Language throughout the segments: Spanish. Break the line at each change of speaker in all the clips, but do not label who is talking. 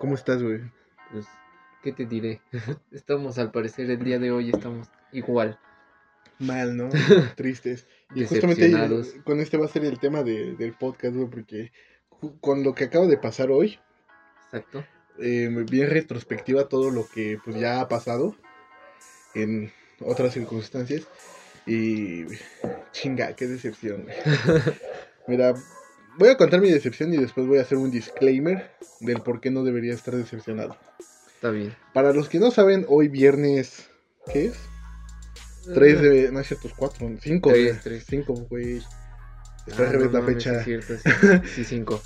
¿Cómo estás, güey?
Pues, ¿qué te diré? Estamos, al parecer, el día de hoy estamos igual.
Mal, ¿no? Tristes. Y justamente
Decepcionados.
con este va a ser el tema de- del podcast, güey, porque con lo que acaba de pasar hoy,
Exacto.
eh, vi en retrospectiva todo lo que pues ya ha pasado en otras circunstancias y chinga, qué decepción. güey. Mira, voy a contar mi decepción y después voy a hacer un disclaimer del por qué no debería estar decepcionado.
Está bien.
Para los que no saben, hoy viernes, ¿qué es? 3 de, no es cierto, 4, 5,
Tres, tres.
5, güey. Está
Ah, no
la fecha.
es cierto, sí. Sí, cinco.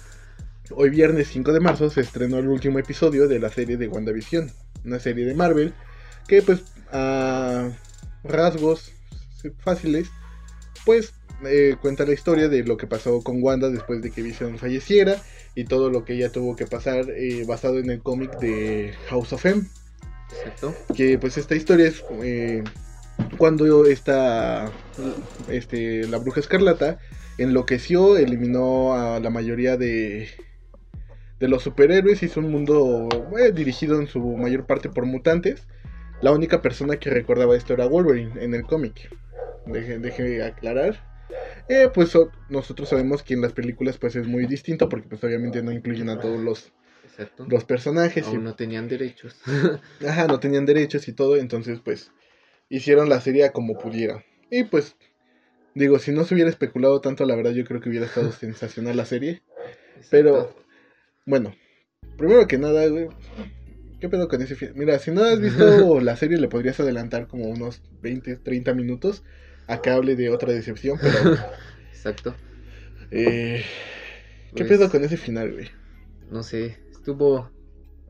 Hoy viernes 5 de marzo se estrenó el último episodio de la serie de WandaVision, una serie de Marvel que pues a rasgos fáciles pues eh, cuenta la historia de lo que pasó con Wanda después de que Vision falleciera y todo lo que ella tuvo que pasar eh, basado en el cómic de House of M.
Exacto.
que pues esta historia es eh, cuando esta este la bruja escarlata enloqueció eliminó a la mayoría de de los superhéroes hizo un mundo eh, dirigido en su mayor parte por mutantes la única persona que recordaba esto era Wolverine en el cómic deje, deje aclarar Eh, pues nosotros sabemos que en las películas pues es muy distinto porque pues obviamente no incluyen a todos los,
Exacto.
los personajes y
Aún no tenían derechos.
Ajá, no tenían derechos y todo, entonces pues hicieron la serie como pudieran. Y pues, digo, si no se hubiera especulado tanto, la verdad yo creo que hubiera estado sensacional la serie. Pero, bueno, primero que nada, güey, ¿qué pedo con ese final? Mira, si no has visto la serie le podrías adelantar como unos 20, 30 minutos a que hable de otra decepción, pero...
Exacto.
eh, ¿Qué
Pues-
pedo con ese final, güey?
No sé, estuvo...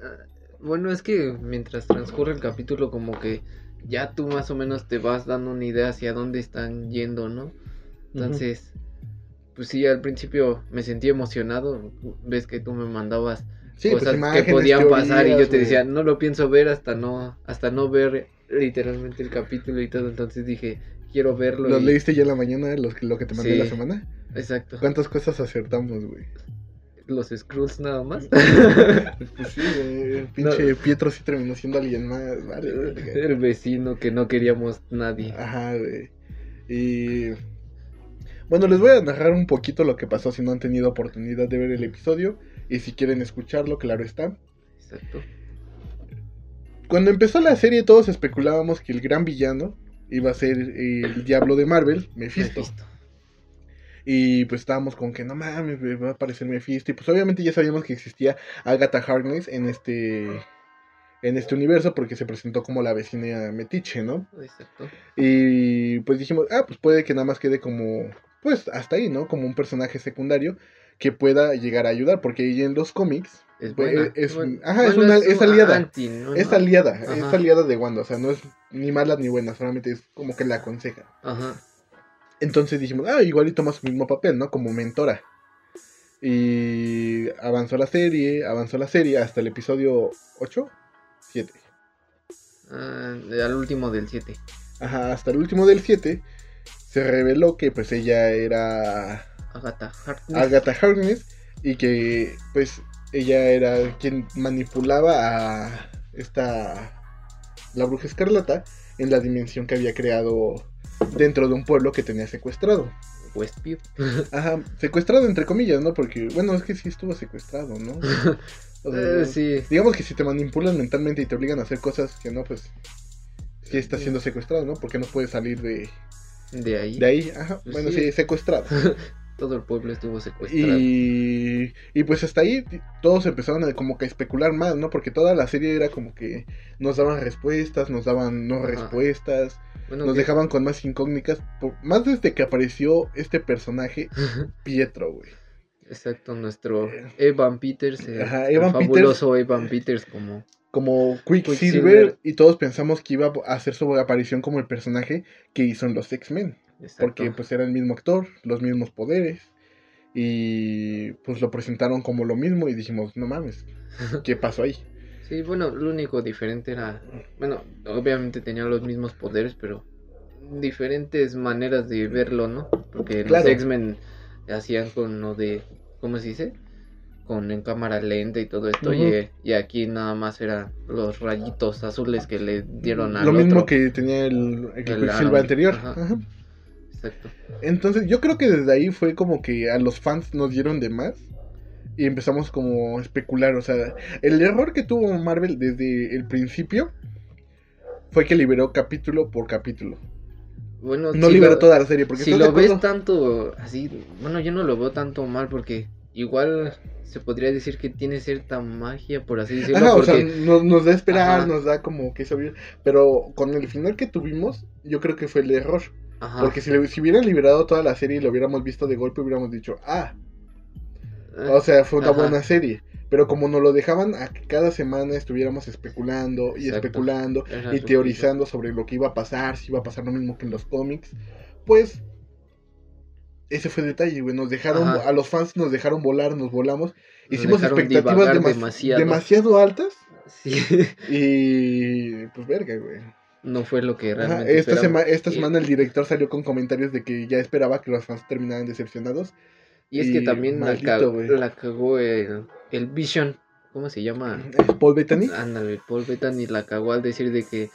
ah, Bueno, es que mientras transcurre el capítulo como que ya tú más o menos te vas dando una idea hacia dónde están yendo, ¿no? Entonces, pues sí, al principio me sentí emocionado. Ves que tú me mandabas
Sí, pues,
cosas
imágenes,
que podían pasar y yo te decía, no lo pienso ver hasta no hasta no ver literalmente el capítulo y todo. Entonces dije, quiero verlo.
¿Los
y-
leíste ya en la mañana, los lo que te mandé
Sí.
la semana?
Exacto.
¿Cuántas cosas acertamos, güey?
Los Skrulls nada más.
Pues sí, el pinche Pietro sí terminó siendo alguien más, vale.
el vecino que no queríamos nadie.
Ajá, güey. Y bueno, les voy a narrar un poquito lo que pasó si no han tenido oportunidad de ver el episodio y si quieren escucharlo, claro está.
Exacto.
Cuando empezó la serie todos especulábamos que el gran villano iba a ser el diablo de Marvel, Mephisto.
Mephisto.
Y pues estábamos con que no mames, va a aparecer Mephisto. Y pues obviamente ya sabíamos que existía Agatha Harkness en este en este universo porque se presentó como la vecina metiche, ¿no?
Exacto.
Y pues dijimos, ah, pues puede que nada más quede como, pues hasta ahí, ¿no? Como un personaje secundario que pueda llegar a ayudar, porque ella en los cómics
Es
Pues,
buena.
es-
Bueno,
ajá, es
bueno,
una- es aliada.
anti, ¿no?
es aliada,
Ajá.
es aliada de Wanda, o sea, no es ni mala ni buena, solamente es como que la aconseja.
Ajá.
Entonces dijimos, ah, igual y toma su mismo papel, ¿no? Como mentora. Y avanzó la serie, avanzó la serie hasta el episodio 8, 7.
Ah, al último del 7.
Ajá, hasta el último del 7 se reveló que pues ella era
Agatha Harkness.
Agatha Harkness y que pues ella era quien manipulaba a esta la bruja escarlata en la dimensión que había creado dentro de un pueblo que tenía secuestrado.
Westview.
Ajá, secuestrado entre comillas, ¿no? Porque bueno, es que sí estuvo secuestrado, ¿no? O sea,
Eh, sí.
Digamos que si te manipulan mentalmente y te obligan a hacer cosas que no, pues sí está siendo secuestrado, ¿no? Porque no puede salir de,
De ahí.
de ahí. Ajá,
Pues
bueno,
sí.
sí, secuestrado.
Todo el pueblo estuvo secuestrado.
Y, y pues hasta ahí todos empezaron a como que especular más, ¿no? Porque toda la serie era como que nos daban respuestas, nos daban no
Ajá.
respuestas,
Bueno,
nos
que-
dejaban con más incógnitas, por- más desde que apareció este personaje, Pietro, güey.
Exacto, nuestro
Eh.
Evan Peters. el-
Ajá,
el fabuloso Evan Peters como...
Como Quicksilver,
Quicksilver.
y todos pensamos que iba a hacer su aparición como el personaje que hizo en los X-Men.
Exacto.
Porque pues era el mismo actor, los mismos poderes. Y pues lo presentaron como lo mismo y dijimos, no mames, ¿qué pasó ahí?
Sí, bueno, lo único diferente era... Bueno, obviamente tenían los mismos poderes, pero diferentes maneras de verlo, ¿no? Porque
Claro.
los X-Men hacían con lo de... ¿Cómo se dice? con en cámara lenta y todo esto. Y, y aquí nada más eran los rayitos azules que le dieron al
Lo mismo
otro.
que tenía el, el anterior.
Ajá.
Ajá.
Exacto.
Entonces, yo creo que desde ahí fue como que a los fans nos dieron de más. Y empezamos como a especular. O sea, el error que tuvo Marvel desde el principio fue que liberó capítulo por capítulo.
Bueno,
No
si
liberó
lo-
toda la serie. Porque
si
¿estás de
lo ves tanto así, bueno, yo no lo veo tanto mal porque igual se podría decir que tiene cierta magia, por así decirlo.
Ajá, o sea, nos, nos da esperar,
Ajá.
nos da como que sabía. Pero con el final que tuvimos, yo creo que fue el error.
Ajá,
Porque si, le, si hubieran liberado toda la serie y lo hubiéramos visto de golpe, hubiéramos dicho, ah,
eh,
o sea, fue una
Ajá.
buena serie. Pero como nos lo dejaban a que cada semana estuviéramos especulando y
Exacto.
especulando y teorizando sobre lo que iba a pasar, si iba a pasar lo mismo que en los cómics, pues ese fue el detalle, güey. Nos dejaron,
Ajá.
a los fans nos dejaron volar, nos volamos.
Nos
Hicimos expectativas demas-
demasiado.
demasiado altas
Sí,
y pues verga, güey.
No fue lo que
Ajá,
realmente
Esta, sema- esta
Y-
semana el director salió con comentarios de que ya esperaba que los fans terminaran decepcionados.
Y es que también la,
maldito,
la cagó el, el Vision. ¿Cómo se llama?
Paul Bettany.
Ándale, Paul Bettany la cagó al decir de que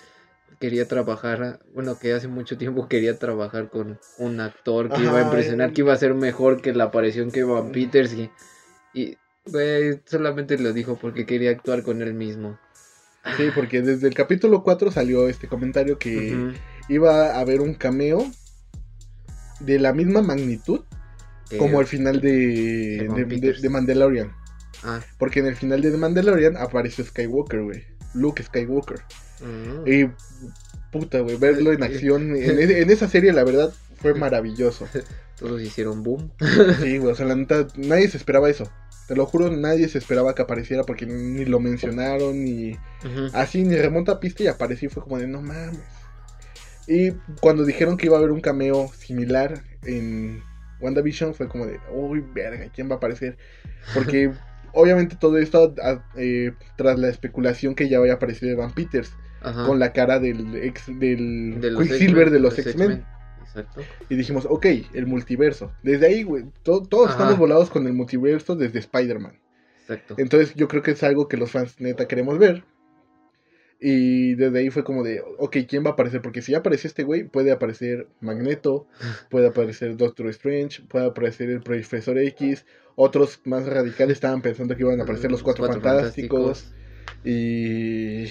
quería trabajar, bueno, que hace mucho tiempo quería trabajar con un actor que iba a impresionar,
eh.
que iba a ser mejor que la aparición que Van Peters y, y solamente lo dijo porque quería actuar con él mismo.
Sí, porque desde el capítulo 4 salió este comentario que iba a haber un cameo de la misma magnitud como el final de,
de
Mandalorian.
Ah,
Porque en el final de The Mandalorian apareció Skywalker, güey. Luke Skywalker.
mm,
Y puta, güey, verlo en acción en, e- en esa serie, la verdad, fue maravilloso.
todos hicieron boom.
Sí, güey, o sea, la neta, nadie se esperaba eso. Te lo juro, nadie se esperaba que apareciera porque ni lo mencionaron, ni así, ni remonta a pista y apareció y fue como de no mames. Y cuando dijeron que iba a haber un cameo similar en WandaVision, fue como de uy, verga, ¿quién va a aparecer? Porque obviamente todo esto a- eh, tras la especulación que ya había aparecido Evan Peters
Ajá,
con la cara del ex del
de
Quicksilver de los X-Men.
Exacto.
Y dijimos, ok, el multiverso. Desde ahí, güey, to- todos
Ajá.
estamos volados con el multiverso desde Spider-Man.
Exacto.
Entonces yo creo que es algo que los fans neta queremos ver. Y desde ahí fue como de, ok, ¿quién va a aparecer? Porque si ya aparece este güey, puede aparecer Magneto, puede aparecer Doctor Strange, puede aparecer el Profesor X. Otros más radicales estaban pensando que iban a aparecer los Cuatro, Fantásticos. Y...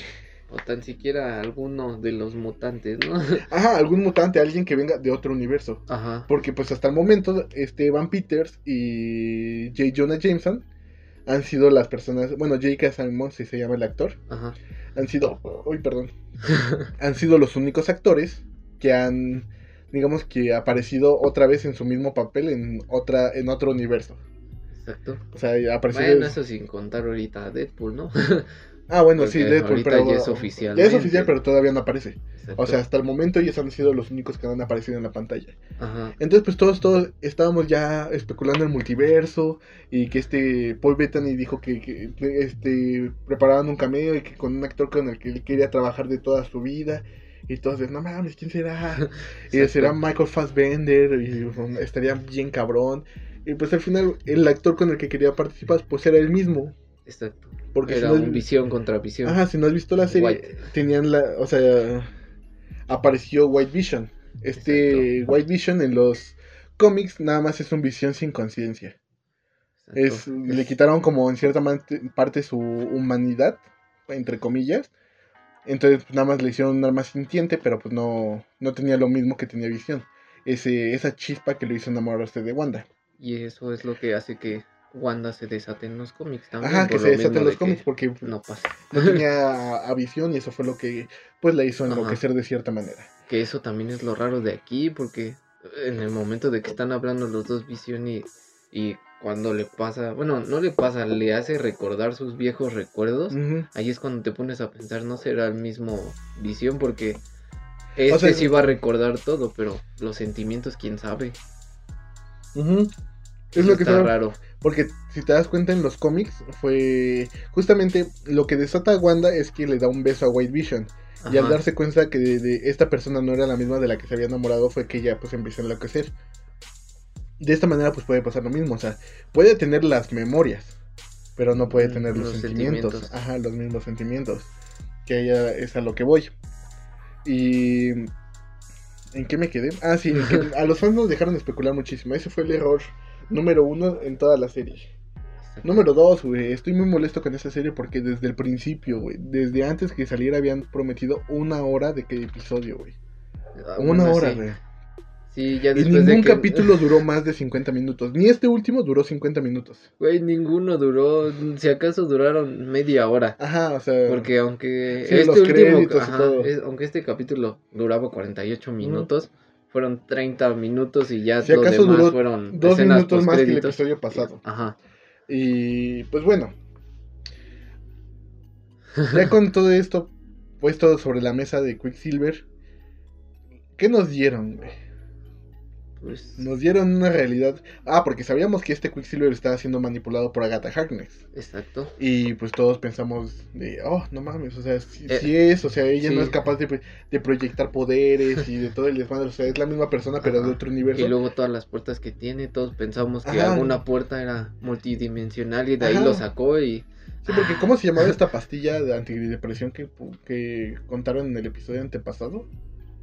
O tan siquiera alguno de los mutantes, ¿no?
Ajá, algún mutante, alguien que venga de otro universo.
Ajá.
Porque pues hasta el momento, este Evan Peters y J. Jonah Jameson han sido las personas, bueno, J.K. Simons, si se llama el actor,
Ajá.
han sido, uy, perdón, han sido los únicos actores que han, digamos que aparecido otra vez en su mismo papel en otra, en otro universo.
Exacto.
O sea, apareció.
Bueno, eso sin contar ahorita a Deadpool, ¿no?
ah, bueno, sí,
porque
Deadpool,
ahorita
pero
ya es oficial,
Ya es oficial, pero todavía no aparece.
Exacto.
O sea, hasta el momento ellos han sido los únicos que han aparecido en la pantalla.
Ajá.
Entonces, pues todos, todos estábamos ya especulando el multiverso y que este Paul Bettany dijo que, que, este preparaban un cameo y que con un actor con el que él quería trabajar de toda su vida. Y todos de, no mames, ¿quién será? Y será Michael Fassbender y um, estaría bien cabrón. Y pues al final el actor con el que quería participar pues era el mismo.
Exacto.
Porque si
Era
no, has-
un visión contra visión.
Ajá, si no has visto la serie,
White.
tenían la, o sea, apareció White Vision. Este
Exacto.
White Vision en los cómics nada más es un visión sin conciencia. Es, le quitaron como en cierta parte su humanidad, entre comillas. Entonces pues, nada más le hicieron un arma sintiente, pero pues no, no tenía lo mismo que tenía visión. Ese, esa chispa que lo hizo enamorarse de Wanda.
Y eso es lo que hace que Wanda se desate en los cómics también.
Ajá, que se
mismo
en
de
los cómics
que
porque
No pasa.
no tenía a, a visión y eso fue lo que pues la hizo
Ajá.
enloquecer de cierta manera.
Que eso también es lo raro de aquí, porque en el momento de que están hablando los dos Visión y, y cuando le pasa, bueno, no le pasa, le hace recordar sus viejos recuerdos,
Ujú.
ahí es cuando te pones a pensar, no será el mismo Visión, porque este
sea,
sí va a recordar todo, pero los sentimientos, quién sabe.
Ujú. Es lo que
está raro.
Porque si te das cuenta en los cómics, fue justamente lo que desata a Wanda es que le da un beso a White Vision. Y al darse cuenta que de, de esta persona no era la misma de la que se había enamorado, fue que ella pues empezó a enloquecer. De esta manera pues puede pasar lo mismo, o sea, puede tener las memorias, pero no puede
Mm,
tener los,
los
sentimientos.
sentimientos.
Ajá, los mismos sentimientos. Que ella es a lo que voy. Y... ¿En qué me quedé? Ah, sí, que a los fans nos dejaron especular muchísimo. Ese fue el error número uno en toda la serie. Número dos, güey. Estoy muy molesto con esta serie porque desde el principio, güey. Desde antes que saliera habían prometido una hora de cada episodio, güey.
Ah,
Una hora,
sí.
güey.
Sí, ya
Y
después
ningún
de que...
capítulo duró más de 50 minutos. Ni este último duró 50 minutos.
Güey, ninguno duró, si acaso duraron media hora.
Ajá, o sea.
Porque aunque
Sí,
este último,
y
ajá, es- aunque este capítulo duraba 48 minutos, fueron 30 minutos y ya
Si
lo
acaso
demás
duró
fueron
dos minutos más que el episodio pasado.
Ajá.
Y pues bueno. Ya con todo esto puesto sobre la mesa de Quicksilver. ¿Qué nos dieron, güey?
Pues
Nos dieron una realidad. Ah, porque sabíamos que este Quicksilver estaba siendo manipulado por Agatha Harkness.
exacto.
Y pues todos pensamos de, oh, no mames, o sea, sí,
Eh,
es, o sea, ella no es capaz de, de proyectar poderes y de todo el desmadre, o sea, es la misma persona pero de otro universo.
Y luego todas las puertas que tiene, todos pensamos que
Ajá.
alguna puerta era multidimensional y de ahí
Ajá.
lo sacó y
Sí, porque ¿cómo se llamaba esta pastilla de antidepresión que, que contaron en el episodio antepasado?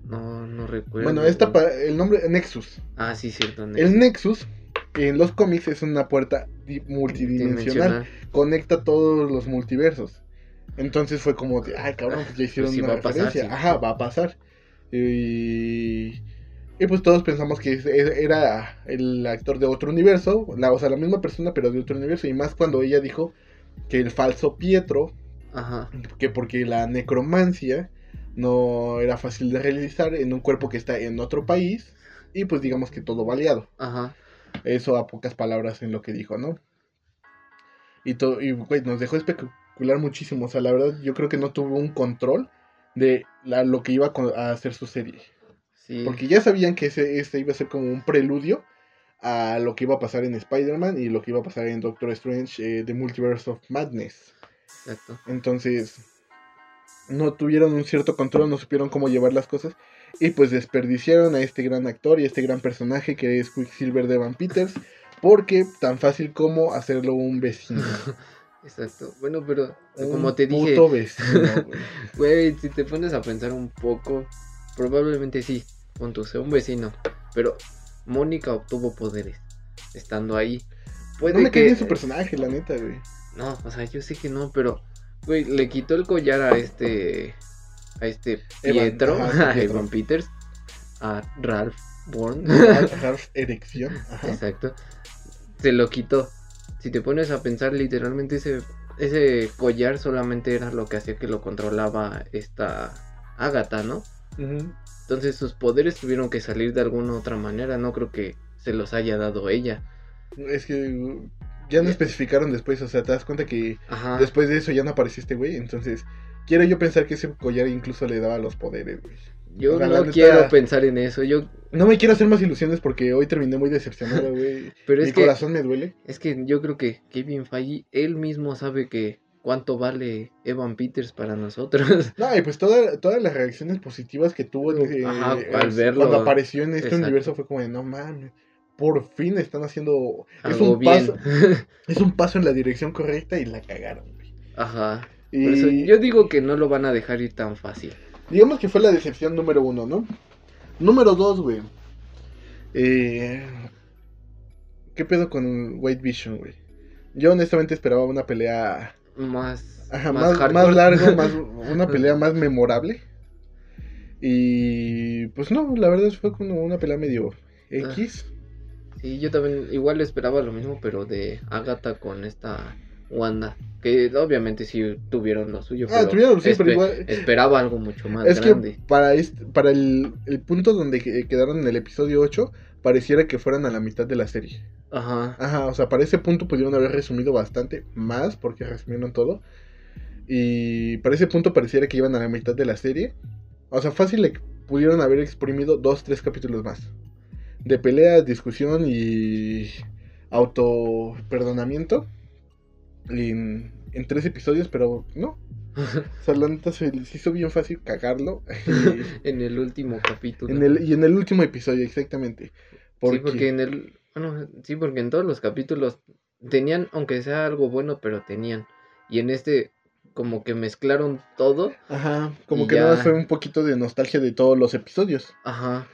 No, no recuerdo.
Bueno, esta el nombre Nexus.
Ah, sí, cierto.
El Nexus en los cómics es una puerta di- multidimensional,
Dimensional.
conecta todos los multiversos. Entonces fue como de, ay cabrón, pues ya hicieron
Pues sí
una
pasar,
referencia.
sí.
Ajá, va a pasar. Y, y pues todos pensamos que era el actor de otro universo, la, o sea, la misma persona pero de otro universo. Y más cuando ella dijo que el falso Pietro
Ajá.
que porque la necromancia no era fácil de realizar en un cuerpo que está en otro país y pues digamos que todo baleado.
Ajá.
Eso a pocas palabras en lo que dijo, ¿no? Y, to- y nos dejó especular muchísimo, o sea, la verdad yo creo que no tuvo un control de la- lo que iba a hacer su serie.
Sí.
Porque ya sabían que ese, ese iba a ser como un preludio a lo que iba a pasar en Spider-Man y lo que iba a pasar en Doctor Strange, eh, The Multiverse of Madness.
Exacto.
Entonces, no tuvieron un cierto control, no supieron cómo llevar las cosas. Y pues desperdiciaron a este gran actor y a este gran personaje que es Quicksilver de Van Peters. Porque tan fácil como hacerlo un vecino.
Exacto. Bueno, pero
Un
como te dije,
puto vecino, güey.
si te pones a pensar un poco, probablemente sí, punto, sea un vecino. Pero Mónica obtuvo poderes estando ahí. Puede
No me
que...
cae bien su personaje, la neta, güey.
No, o sea, yo sé que no, pero, güey, le quitó el collar a este, a este
Evan,
Pietro,
ajá,
a
Pietro.
Evan Peters, a Ralph Bourne,
Ralph Erección. Ajá.
exacto, se lo quitó. Si te pones a pensar, literalmente ese, ese collar solamente era lo que hacía que lo controlaba esta Agatha, ¿no? Entonces sus poderes tuvieron que salir de alguna otra manera, no creo que se los haya dado ella.
Es que ya no especificaron después, o sea, te das cuenta que
Ajá.
después de eso ya no apareció este güey. Entonces, quiero yo pensar que ese collar incluso le daba los poderes, güey.
Yo no quiero pensar en eso, yo
No me quiero hacer más ilusiones porque hoy terminé muy decepcionado, güey.
Pero
Mi
es que
corazón me duele.
Es que yo creo que Kevin Feige, él mismo sabe que cuánto vale Evan Peters para nosotros.
No, y pues toda- todas las reacciones positivas que tuvo
Ajá,
eh,
al verlo.
cuando apareció en este
Exacto.
universo fue como de no mames. Por fin están haciendo. Es
Algo
un,
bien.
paso, es un paso en la dirección correcta y la cagaron, güey.
Ajá.
Y
Por eso yo digo que no lo van a dejar ir tan fácil.
digamos que fue la decepción número uno, ¿no? Número dos, güey. Eh, ¿Qué pedo con White Vision, güey? Yo honestamente esperaba una pelea
Más,
Ajá,
más,
más, más, una pelea más memorable. Y pues no, la verdad fue como una pelea medio X.
Sí, yo también igual esperaba lo mismo, pero de Agatha con esta Wanda. Que obviamente sí tuvieron lo suyo.
Ah,
pero
tuvieron, sí, pero igual-
Esperaba algo mucho más
es
grande.
que para, este, para el, el punto donde que- quedaron en el episodio 8, pareciera que fueran a la mitad de la serie.
Ajá.
Ajá, o sea, para ese punto pudieron haber resumido bastante más, porque resumieron todo. Y para ese punto pareciera que iban a la mitad de la serie. O sea, fácil le pudieron haber exprimido dos, tres capítulos más. De peleas, discusión y auto perdonamiento. En, en tres episodios, pero no. O sea, la neta se les hizo bien fácil cagarlo.
en el último capítulo.
en el, y en el último episodio, exactamente.
Sí, porque en el. Bueno, sí, porque en todos los capítulos tenían, aunque sea algo bueno, pero tenían. Y en este, como que mezclaron todo.
Ajá, como que
ya.
nada fue un poquito de nostalgia de todos los episodios.
Ajá.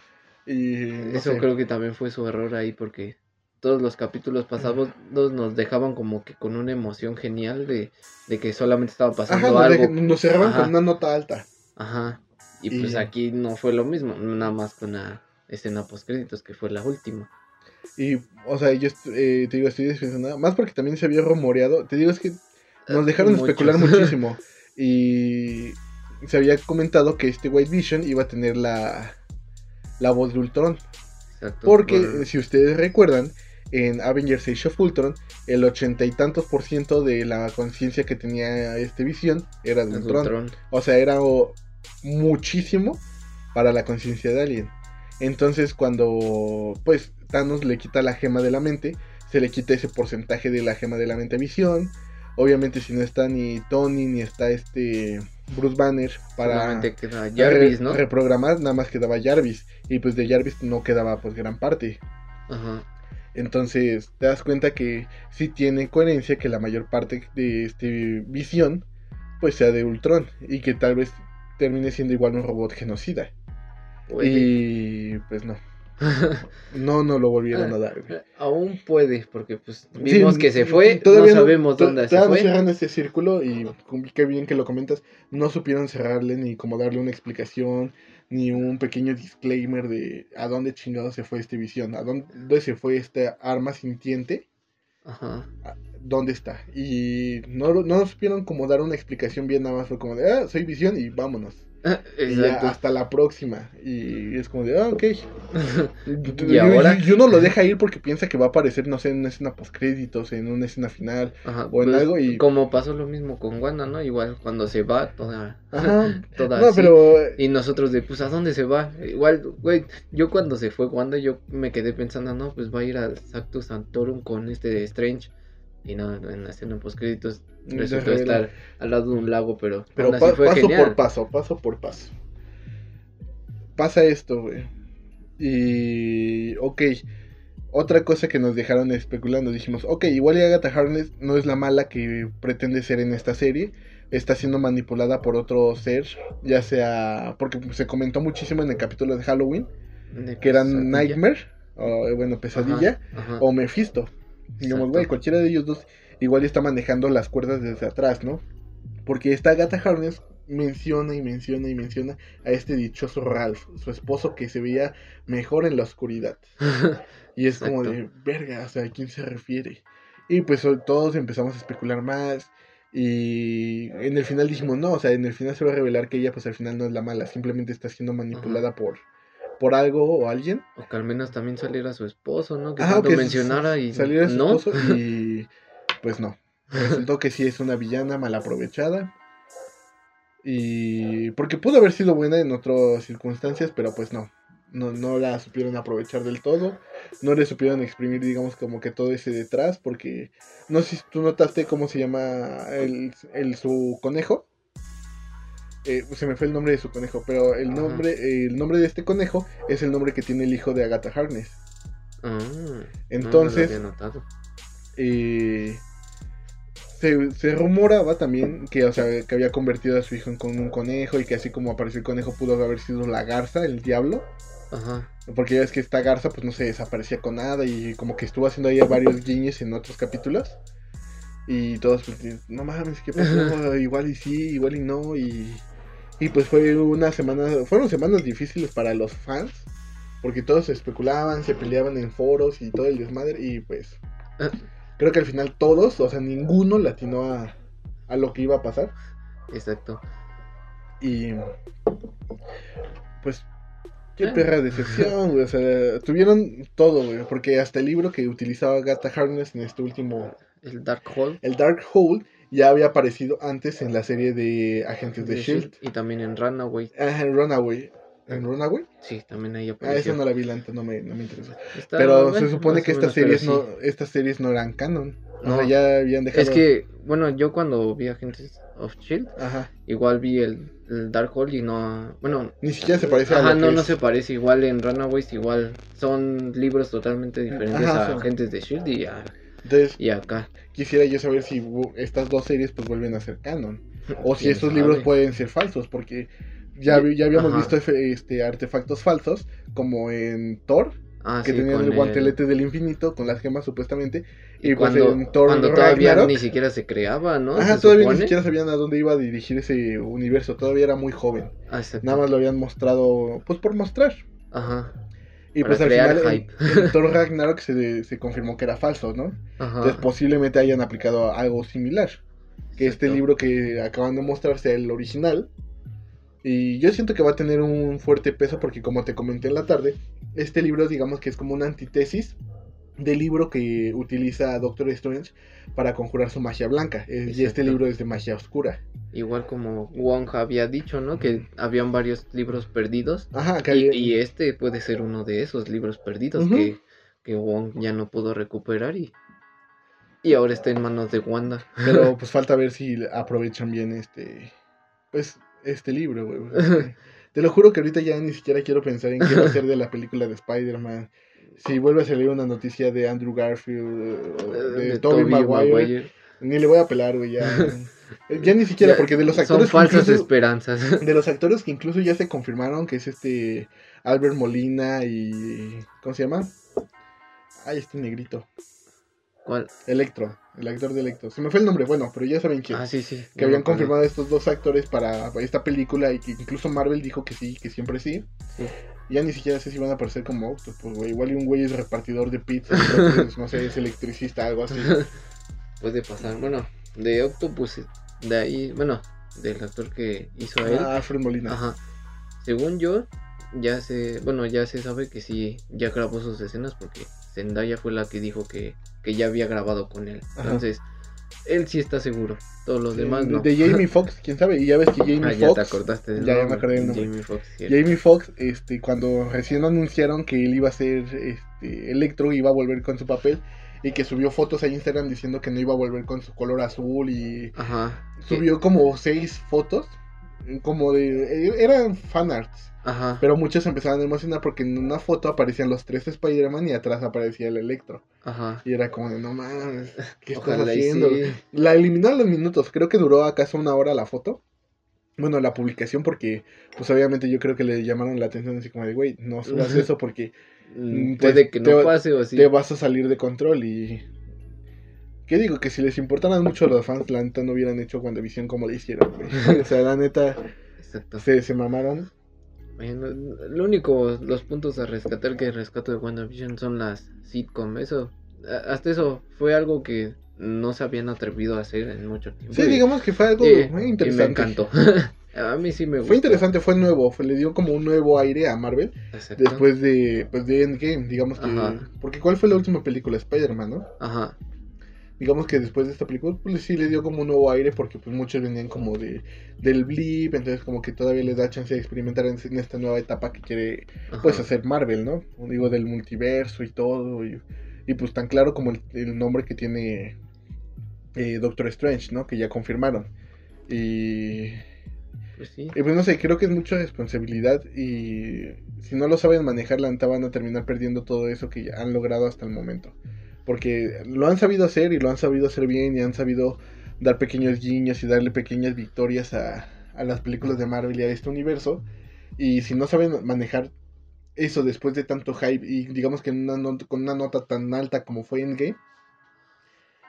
Y no
Eso
sé.
creo que también fue su error ahí porque todos los capítulos pasados nos dejaban como que con una emoción genial de, de que solamente estaba pasando
Ajá,
algo.
nos cerraban con una nota alta.
Ajá. Y pues aquí no fue lo mismo, nada más con la escena post créditos que fue la última.
Y, o sea, yo eh, te digo, estoy decepcionado. Más porque también se había rumoreado. Te digo, es que nos dejaron
Muchos.
especular muchísimo. Y se había comentado que este White Vision iba a tener la, la voz de Ultron.
Exacto.
Porque,
por-
si ustedes recuerdan, en Avengers Age of Ultron, el ochenta y tantos por ciento de la conciencia que tenía este visión era de Ultron.
Ultron.
O sea, era o, muchísimo para la conciencia de alguien. Entonces, cuando pues Thanos le quita la gema de la mente, se le quita ese porcentaje de la gema de la mente a Visión. Obviamente, si no está ni Tony ni está este Bruce Banner para
Jarvis,
re-
¿no?
reprogramar, nada más quedaba Jarvis. Y pues de Jarvis no quedaba pues gran parte.
Ajá.
Entonces te das cuenta que sí tiene coherencia que la mayor parte de este visión pues sea de Ultron y que tal vez termine siendo igual un robot genocida. Y pues no, no, no lo volvieron a dar. güey.
Aún puede, porque pues vimos
Sí,
que se fue,
todavía
no sabemos dónde se fue.
cerran este círculo y qué bien que lo comentas. No supieron cerrarle ni como darle una explicación ni un pequeño disclaimer de a dónde chingado se fue este visión, a dónde se fue esta arma sintiente.
Ajá.
dónde está. Y no, no nos supieron como dar una explicación bien, nada más fue como de, ah, soy visión y vámonos. Y ya,
Exacto.
hasta la próxima. Y es como de, ah, ok.
¿Y ahora?
Y, y uno lo deja ir porque piensa que va a aparecer, no sé, en una escena postcréditos, en una escena final.
Ajá,
o en
pues,
algo y-
Como pasó lo mismo con Wanda, ¿no? Igual cuando se va, toda.
Ajá.
toda
No,
así.
pero...
Y nosotros de, pues, ¿a dónde se va? Igual, güey, yo cuando se fue Wanda, yo me quedé pensando, no, pues va a ir al Sactus Santorum con este de Strange. Y no, en la escena resultó estar al lado de un lago, pero,
Pero pa- paso
genial.
por paso, paso por paso. Pasa esto, güey. Y. Ok. Otra cosa que nos dejaron especulando. Dijimos, ok, igual y Agatha Harness no es la mala que pretende ser en esta serie. Está siendo manipulada por otro ser. Ya sea. Porque se comentó muchísimo en el capítulo de Halloween.
De
Que eran. Nightmare. O, bueno, Pesadilla.
Ajá, ajá.
O Mephisto. Digamos, güey, cualquiera de ellos dos igual está manejando las cuerdas desde atrás, ¿no? Porque esta Agatha Harness menciona y menciona y menciona a este dichoso Ralph, su esposo que se veía mejor en la oscuridad. Y es como de, verga, o sea, ¿a quién se refiere? Y pues so- todos empezamos a especular más. Y en el final dijimos, no, o sea, en el final se va a revelar que ella pues al final no es la mala, simplemente está siendo manipulada por, por algo o alguien.
O que al menos también saliera su esposo, ¿no? Que
Ajá,
tanto
que
mencionara y
saliera su
no.
esposo y pues no. Resultó que sí es una villana mal aprovechada. Y porque pudo haber sido buena en otras circunstancias, pero pues no. No, no la supieron aprovechar del todo. No le supieron exprimir, digamos, como que todo ese detrás. Porque no sé si tú notaste cómo se llama el, el- su conejo. Eh, se me fue el nombre de su conejo, pero el nombre, el nombre de este conejo es el nombre que tiene el hijo de Agatha Harness.
Ah,
Entonces,
no,
eh, se, se rumoraba también que, o sea, que había convertido a su hijo en con un conejo y que así como apareció el conejo pudo haber sido la garza, el diablo.
Ajá.
Porque ya ves que esta garza pues no se desaparecía con nada y como que estuvo haciendo ahí varios guiños en otros capítulos. Y todos pues, no mames, ¿qué pasó? igual y sí, igual y no. Y, y pues fue una semana, fueron semanas difíciles para los fans. Porque todos especulaban, se peleaban en foros y todo el desmadre. Y pues
Ah.
creo que al final todos, o sea, ninguno latinó a, a lo que iba a pasar.
Exacto.
Y pues qué perra decepción, güey. O sea, tuvieron todo, güey. Porque hasta el libro que utilizaba Gata Harness en este último,
El Dark Hole.
el Dark Hole, ya había aparecido antes en la serie de Agentes de,
de
Shield.
Shield, Y también en Runaway.
Ah, en Runaway. ¿En Runaway?
Sí, también ahí
Ah,
apareció.
esa no la vi, neta, no me, no me interesó.
Está-
Pero
bueno,
se supone que
o
estas series,
sí.
no, estas series no eran canon. O
No.
sea, ya habían dejado.
Es que, bueno, yo cuando vi Agentes of Shield,
Ajá.
igual vi el, el Dark Hole y no. Bueno,
Ni siquiera se parece a
Ajá,
lo
no,
que
no
es.
se parece. Igual en Runaways, igual son libros totalmente diferentes
Ajá,
a
son-
Agentes de Shield y a
Entonces,
Y acá.
quisiera yo saber si estas dos series pues vuelven a ser canon. O si
¿Quién
estos
sabe?
libros pueden ser falsos, porque ya, ya habíamos
Ajá.
visto este, artefactos falsos, como en Thor,
Ah,
que
sí,
tenían el guantelete del infinito con las gemas supuestamente. Y, pues
cuando,
en Thor
cuando todavía
Ragnarok,
ni siquiera se creaba, ¿no?
ajá, todavía ni siquiera sabían a dónde iba a dirigir ese universo, todavía era muy joven.
Ah.
Nada más lo habían mostrado, pues por mostrar.
Ajá.
Y
Para
pues al final
hype.
en Thor Ragnarok se, se confirmó que era falso, ¿no?
Ajá.
Entonces posiblemente hayan aplicado algo similar. Que este libro que acaban de mostrar sea el original. Y yo siento que va a tener un fuerte peso porque como te comenté en la tarde, este libro digamos que es como una antítesis del libro que utiliza Doctor Strange para conjurar su magia blanca. Y este libro es de magia oscura.
Igual como Wong había dicho, ¿no? Que habían varios libros perdidos.
Ajá, que
Y,
había-
y este puede ser uno de esos libros perdidos que, que Wong ya no pudo recuperar y, y ahora está en manos de Wanda.
Pero pues falta ver si aprovechan bien este pues este libro, güey. Te lo juro que ahorita ya ni siquiera quiero pensar en qué va a ser de la película de Spider-Man. Si vuelve a salir una noticia de Andrew Garfield, o de, Tobey
Tobey
Maguire, ni le voy a pelar, güey, ya. Ya ni siquiera,
Ya,
porque de los
Son
actores que
falsas
incluso-
esperanzas.
de los actores que incluso ya se confirmaron que es este Albert Molina y ¿cómo se llama? Ay, este negrito,
¿Cuál?
Electro, el actor de Electro. Se me fue el nombre, bueno, pero ya saben quién.
Ah, sí, sí.
que habían confirmado estos dos actores para esta película y que incluso Marvel dijo que sí, que siempre sí.
Sí.
Ya ni siquiera sé si van a aparecer como Octopus, güey. Igual un güey es repartidor de pizza, y otro es, no sé, es electricista, algo así.
Puede pasar. Bueno, de Octopus, de ahí, bueno, del actor que hizo a él.
Ah, Alfred Molina.
Ajá. Según yo, ya se, bueno, ya se sabe que sí, ya grabó sus escenas porque Zendaya fue la que dijo que, que ya había grabado con él.
Ajá.
Entonces, él sí está seguro. Todos los
Sí,
demás
de,
no.
de Jamie Foxx, quién sabe. Y ya ves que Jamie
ah, ya te
Foxx.
acordaste del
Ya, ya me acordé del nombre.
Jamie Foxx, cierto.
Jamie Foxx, este, cuando recién anunciaron que él iba a ser este, Electro, iba a volver con su papel. Y que subió fotos a Instagram diciendo que no iba a volver con su color azul y
Ajá.
subió como seis fotos como de eh, eran fanarts
Ajá.
pero muchos empezaban a emocionar porque en una foto aparecían los tres Spider-Man y atrás aparecía el Electro
Ajá.
y era como de no mames qué estás
Ojalá
haciendo
sí.
la eliminaron los minutos creo que duró acaso una hora la foto bueno la publicación porque pues obviamente yo creo que le llamaron la atención así como de güey no subas eso porque
Mm,
te-
Puede que no pase o sí.
te vas a salir de control y ¿Qué digo? Que si les importaran mucho los fans, la neta no hubieran hecho WandaVision como le hicieron, güey. O sea, la neta,
Exacto.
se, se mamaron.
Lo único, los puntos a rescatar que rescato de WandaVision son las sitcom. Eso, hasta eso fue algo que no se habían atrevido a hacer en mucho tiempo.
Sí,
y-
digamos que fue algo muy
y
interesante.
me encantó. a mí sí me gustó.
Fue interesante, fue nuevo, fue- le dio como un nuevo aire a Marvel
Exacto.
después de, pues, de Endgame, digamos que...
Ajá.
Porque ¿cuál fue la última película? Spider-Man, ¿no?
Ajá.
Digamos que después de esta película, pues sí le dio como un nuevo aire porque pues muchos venían como de del blip, entonces como que todavía les da chance de experimentar en, en esta nueva etapa que quiere
ajá.
pues hacer Marvel, ¿no? Digo, del multiverso y todo, y, y, pues tan claro como el, el nombre que tiene eh, Doctor Strange, ¿no? Que ya confirmaron. Y,
Pues sí.
y, pues no sé, creo que es mucha responsabilidad y si no lo saben manejar, la neta van a terminar perdiendo todo eso que ya han logrado hasta el momento. Porque lo han sabido hacer y lo han sabido hacer bien y han sabido dar pequeños guiños y darle pequeñas victorias a, a las películas de Marvel y a este universo. Y si no saben manejar eso después de tanto hype y digamos que en una not- con una nota tan alta como fue Endgame,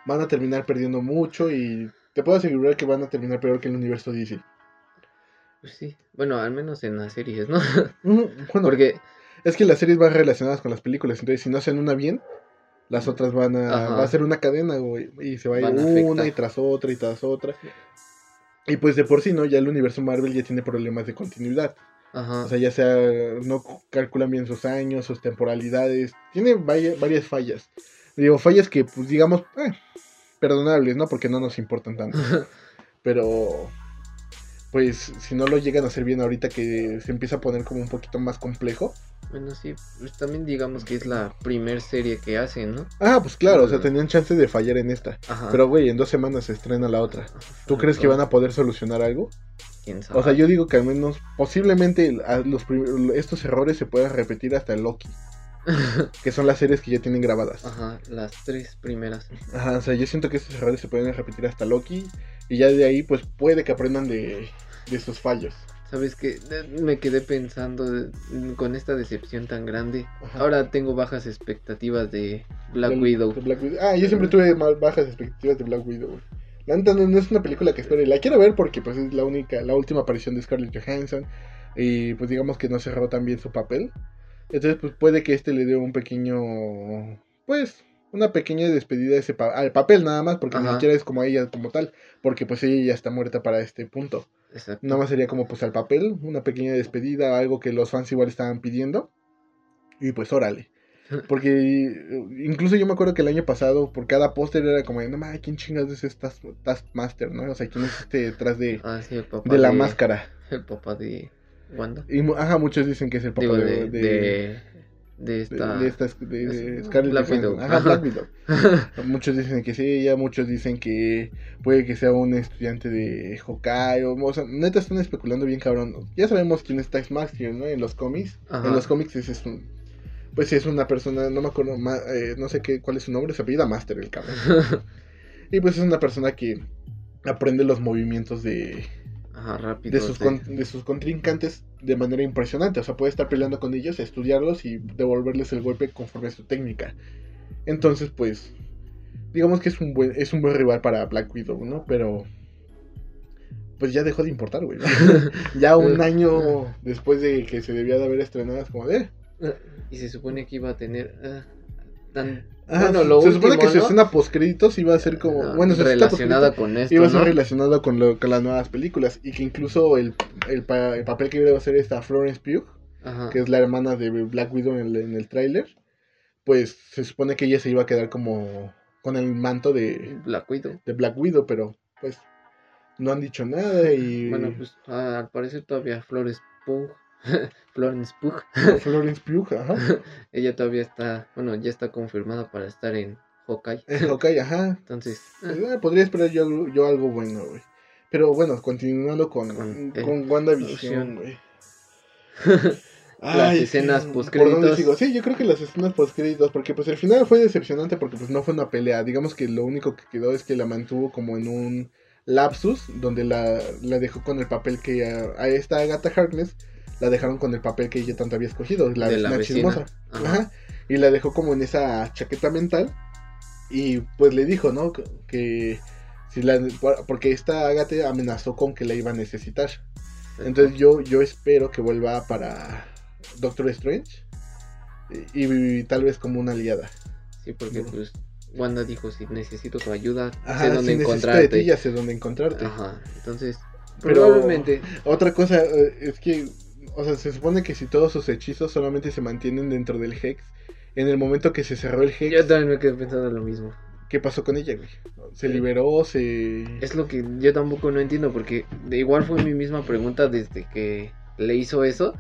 van a terminar perdiendo mucho y te puedo asegurar que van a terminar peor que el universo DC.
Pues sí. Bueno, al menos en las series, ¿no?
Bueno,
Porque,
es que las series van relacionadas con las películas, entonces si no hacen una bien, las otras van a,
Ajá.
va a ser una cadena, güey, y se va a ir
Van
una y tras otra y tras otra. Y pues de por sí, ¿no? Ya el universo Marvel ya tiene problemas de continuidad.
ajá.
O sea, ya sea no calculan bien sus años, sus temporalidades. Tiene varias fallas. Digo, fallas que, pues digamos, eh, perdonables, ¿no? Porque no nos importan tanto. Pero, pues, si no lo llegan a hacer bien ahorita que se empieza a poner como un poquito más complejo.
Bueno, sí, pues también digamos que es la primer serie que hacen, ¿no?
Ah, pues claro, o sea, tenían chance de fallar en esta.
Ajá.
Pero, güey, en dos semanas se estrena la otra. ¿Tú crees que van a poder solucionar algo?
¿Quién sabe?
O sea, yo digo que al menos, posiblemente los estos errores se puedan repetir hasta el Loki. que son las series que ya tienen grabadas.
Ajá, las tres primeras.
Ajá, o sea, yo siento que estos errores se pueden repetir hasta Loki y ya de ahí pues puede que aprendan de, de sus fallos.
Sabes que me quedé pensando con esta decepción tan grande.
Ajá.
Ahora tengo bajas expectativas de Black Widow.
de Black Widow. Ah, yo siempre tuve más bajas expectativas de Black Widow. La neta no, no es una película que espero la quiero ver porque pues es la única, la última aparición de Scarlett Johansson y pues digamos que no cerró tan bien su papel. Entonces pues puede que este le dé un pequeño, pues una pequeña despedida ese pa- al papel nada más porque ni
Ajá.
siquiera es como ella como tal porque pues ella ya está muerta para este punto.
Exacto.
Nada más sería como pues al papel, una pequeña despedida, algo que los fans igual estaban pidiendo. Y pues órale. Porque eh, incluso yo me acuerdo que el año pasado por cada póster era como, no mames, ¿quién chingas es este Task- Taskmaster, no? O sea, ¿quién es este detrás de,
Ah, sí, el papá
de la máscara?
El papá de Wanda.
Y ajá, muchos dicen que es el papá
Digo,
de,
de,
de,
de, esta.
de esta- de- de
es-
Scarlett
Black. Widow.
Ajá, Black Widow. Muchos dicen que sí, ella, muchos dicen que puede que sea un estudiante de Hawkeye. O, o sea, neta están especulando bien cabrón. Ya sabemos quién es Taskmaster, ¿no? En los cómics.
Ajá.
En los cómics es un... Pues es una persona, no me acuerdo, ma- eh, no sé qué, cuál es su nombre, se apellida Master el cabrón. y pues es una persona que aprende los movimientos de,
Ajá, rápido.
de, sus,
sí.
con- de sus contrincantes de manera impresionante. O sea, puede estar peleando con ellos, estudiarlos y devolverles el golpe conforme a su técnica. Entonces, pues, digamos que es un buen, es un buen rival para Black Widow, ¿no? Pero, pues ya dejó de importar, güey. ya un año después de que se debía de haber estrenado, es como de...
Y se supone que iba a tener. ah, tan. Lo
se
último,
supone que su
¿no?
escena postcréditos iba a ser como... Bueno, su
relacionada con esto.
Iba a ser
¿no?
relacionado con, lo- con las nuevas películas y que incluso el, el, pa- el papel que iba a hacer esta Florence Pugh
Ajá.
que es la hermana de Black Widow en el, en el tráiler, pues se supone que ella se iba a quedar como con el manto de,
Black Widow.
de Black Widow, pero pues no han dicho nada y
Bueno, pues al parecer todavía Flores Pugh. Florence Pugh.
Florence Pugh, ajá,
Ella todavía está. Bueno, ya está confirmada para estar en Hawkeye.
es ok, ajá,
Entonces.
eh, podría esperar yo, yo algo bueno, güey. Pero bueno, continuando con,
Con,
con,
eh,
WandaVision, güey.
Las escenas
sí,
postcréditos.
¿por dónde sigo? Sí, yo creo que las escenas postcréditos, porque pues el final fue decepcionante porque pues no fue una pelea. Digamos que lo único que quedó es que la mantuvo como en un lapsus, donde la, la dejó con el papel que a, a esta Agatha Harkness la dejaron con el papel que ella tanto había escogido, la
De la
vecina chismosa.
Ajá.
Ajá. Y la dejó como en esa chaqueta mental. Y pues le dijo, ¿no? Que- si la porque esta Agatha amenazó con que la iba a necesitar. Entonces yo, yo espero que vuelva para Doctor Strange. Y, y tal vez como una aliada.
Sí, porque pues Wanda dijo, si necesito tu ayuda,
Ajá,
sé dónde
si necesito de
encontrarte.
ti, ya sé dónde encontrarte.
Ajá, entonces,
Pero-
probablemente,
Otra cosa eh, es que, o sea, se supone que si todos sus hechizos solamente se mantienen dentro del Hex, en el momento que se cerró el Hex,
yo también me quedé pensando lo mismo.
¿qué pasó con ella, güey? ¿Se liberó? ¿Se...?
Es lo que yo tampoco no entiendo, porque de igual fue mi misma pregunta desde que le hizo eso.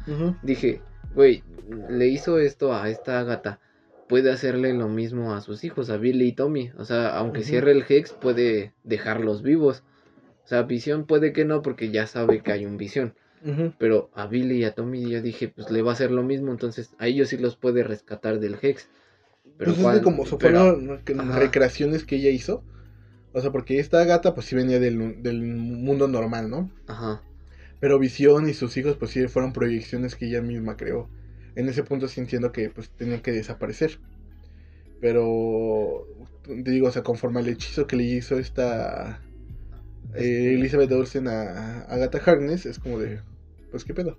Dije, güey, le hizo esto a esta gata. Puede hacerle lo mismo a sus hijos, a Billy y Tommy. O sea, aunque cierre el Hex, puede dejarlos vivos. O sea, Visión puede que no, porque ya sabe que hay un Visión. Pero a Billy y a Tommy yo dije, pues le va a hacer lo mismo, entonces a ellos sí los puede rescatar del Hex. Pero
pues es que como fueron recreaciones que ella hizo. O sea, porque esta gata pues sí venía del, del mundo normal, ¿no?
Ajá.
Pero Visión y sus hijos pues sí fueron proyecciones que ella misma creó. En ese punto sí entiendo que pues tenían que desaparecer. Pero te digo, o sea, conforme al hechizo que le hizo esta eh, Elizabeth Olsen a, a Agatha Harkness, es como de, pues qué pedo.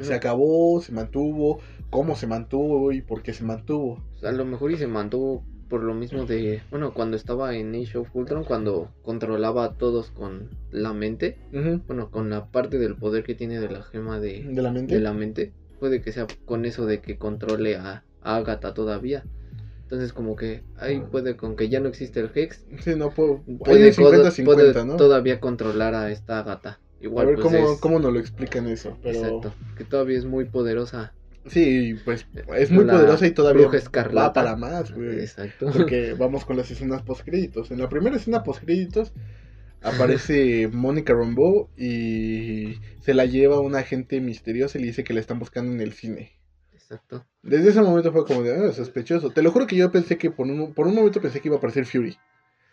Se acabó, se mantuvo, cómo se mantuvo y por qué se mantuvo.
A lo mejor y se mantuvo por lo mismo de, bueno, cuando estaba en Age of Ultron, cuando controlaba a todos con la mente, bueno, con la parte del poder que tiene de la gema de,
De la mente.
de la mente, puede que sea con eso de que controle a, a Agatha todavía. Entonces como que ahí puede con que ya no existe el Hex,
Sí, no puedo.
puede,
Hay un
codo-
50-50,
puede
¿no?
todavía controlar a esta Agatha. Igual
a ver
pues,
cómo,
es-
cómo nos lo explican eso. Pero
Exacto, que todavía es muy poderosa.
sí, pues es muy
La
poderosa y todavía va para más, güey.
Exacto.
Porque vamos con las escenas postcréditos. En la primera escena postcréditos aparece Mónica Rambeau y se la lleva un agente misterioso y le dice que la están buscando en el cine.
Exacto.
Desde ese momento fue como de, ah, sospechoso. Te lo juro que yo pensé que por un, por un momento pensé que iba a aparecer Fury.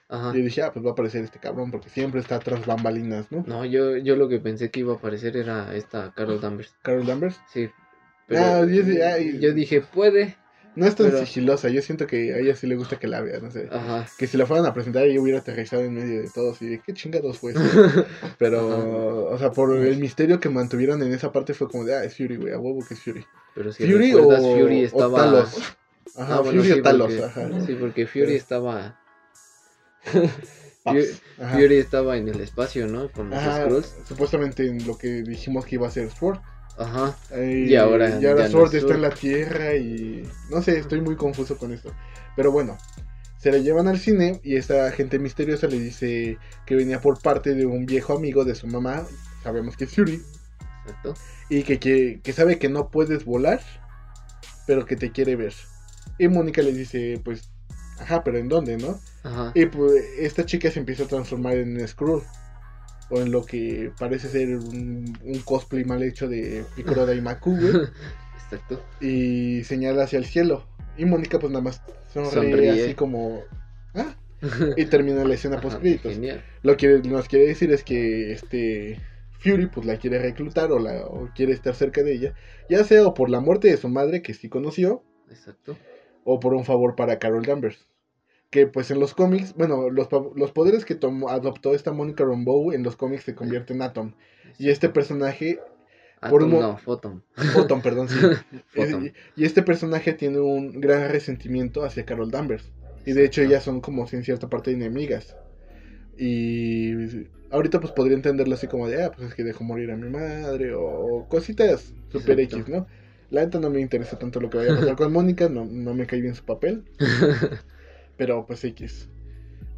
Ajá.
Y dije, ah, pues va a aparecer este cabrón porque siempre está tras bambalinas, ¿no?
No, yo, yo lo que pensé que iba a aparecer era esta Carol Danvers.
Carol Danvers.
Sí.
Ah, yo ay.
yo dije, puede.
No es tan
Pero-
sigilosa, yo siento que a ella sí le gusta que la vea, no sé.
Ajá.
Que si la fueran a presentar ella hubiera aterrizado en medio de todos y de qué chingados fue eso. Pero, o sea, por el misterio que mantuvieron en esa parte fue como de, ah, es Fury, güey, a huevo que es Fury.
Pero si
Fury o,
Fury
o
estaba.
Talos. Ajá,
Ah, bueno,
Fury
sí,
o Talos,
porque-
ajá.
Sí, porque Fury estaba. Fury estaba en el espacio, ¿no? Con los
Ajá,
Skrulls.
supuestamente en lo que dijimos que iba a ser Sword.
Ajá.
Eh,
Y ahora
y ahora
no
Sword
es
está en la Tierra y no sé, estoy muy confuso con esto. Pero bueno, se la llevan al cine y esta gente misteriosa le dice que venía por parte de un viejo amigo de su mamá, sabemos que es Fury,
Exacto.
y que, que, que sabe que no puedes volar, pero que te quiere ver. Y Mónica le dice, pues, ajá, pero ¿en dónde, no?
Ajá.
Y pues esta chica se empieza a transformar en Skrull. O en lo que parece ser un, un cosplay mal hecho de Piccolo Daimaku, güey.
Exacto.
y señala hacia el cielo. Y Mónica pues nada más sonríe,
Sonríe.
así como... Ah, y termina la escena post créditos.
Genial.
Lo que nos quiere decir es que este Fury pues la quiere reclutar o, la, o quiere estar cerca de ella. Ya sea o por la muerte de su madre que sí conoció
Exacto.
O por un favor para Carol Danvers. Que pues en los cómics, bueno, los, los poderes que tomó, adoptó esta Mónica Rambeau en los cómics se convierte en Atom. Y este personaje, por un
no, Photon.
Photon, perdón, sí.
Photon.
y, y este personaje tiene un gran resentimiento hacia Carol Danvers. Y de hecho ellas son como en cierta parte enemigas. Y ahorita pues podría entenderlo así como de, ah, pues es que dejó morir a mi madre o cositas super
Exacto.
X, ¿no? La neta no me interesa tanto lo que vaya a pasar con Mónica, no, no me cae bien su papel. Pero pues X.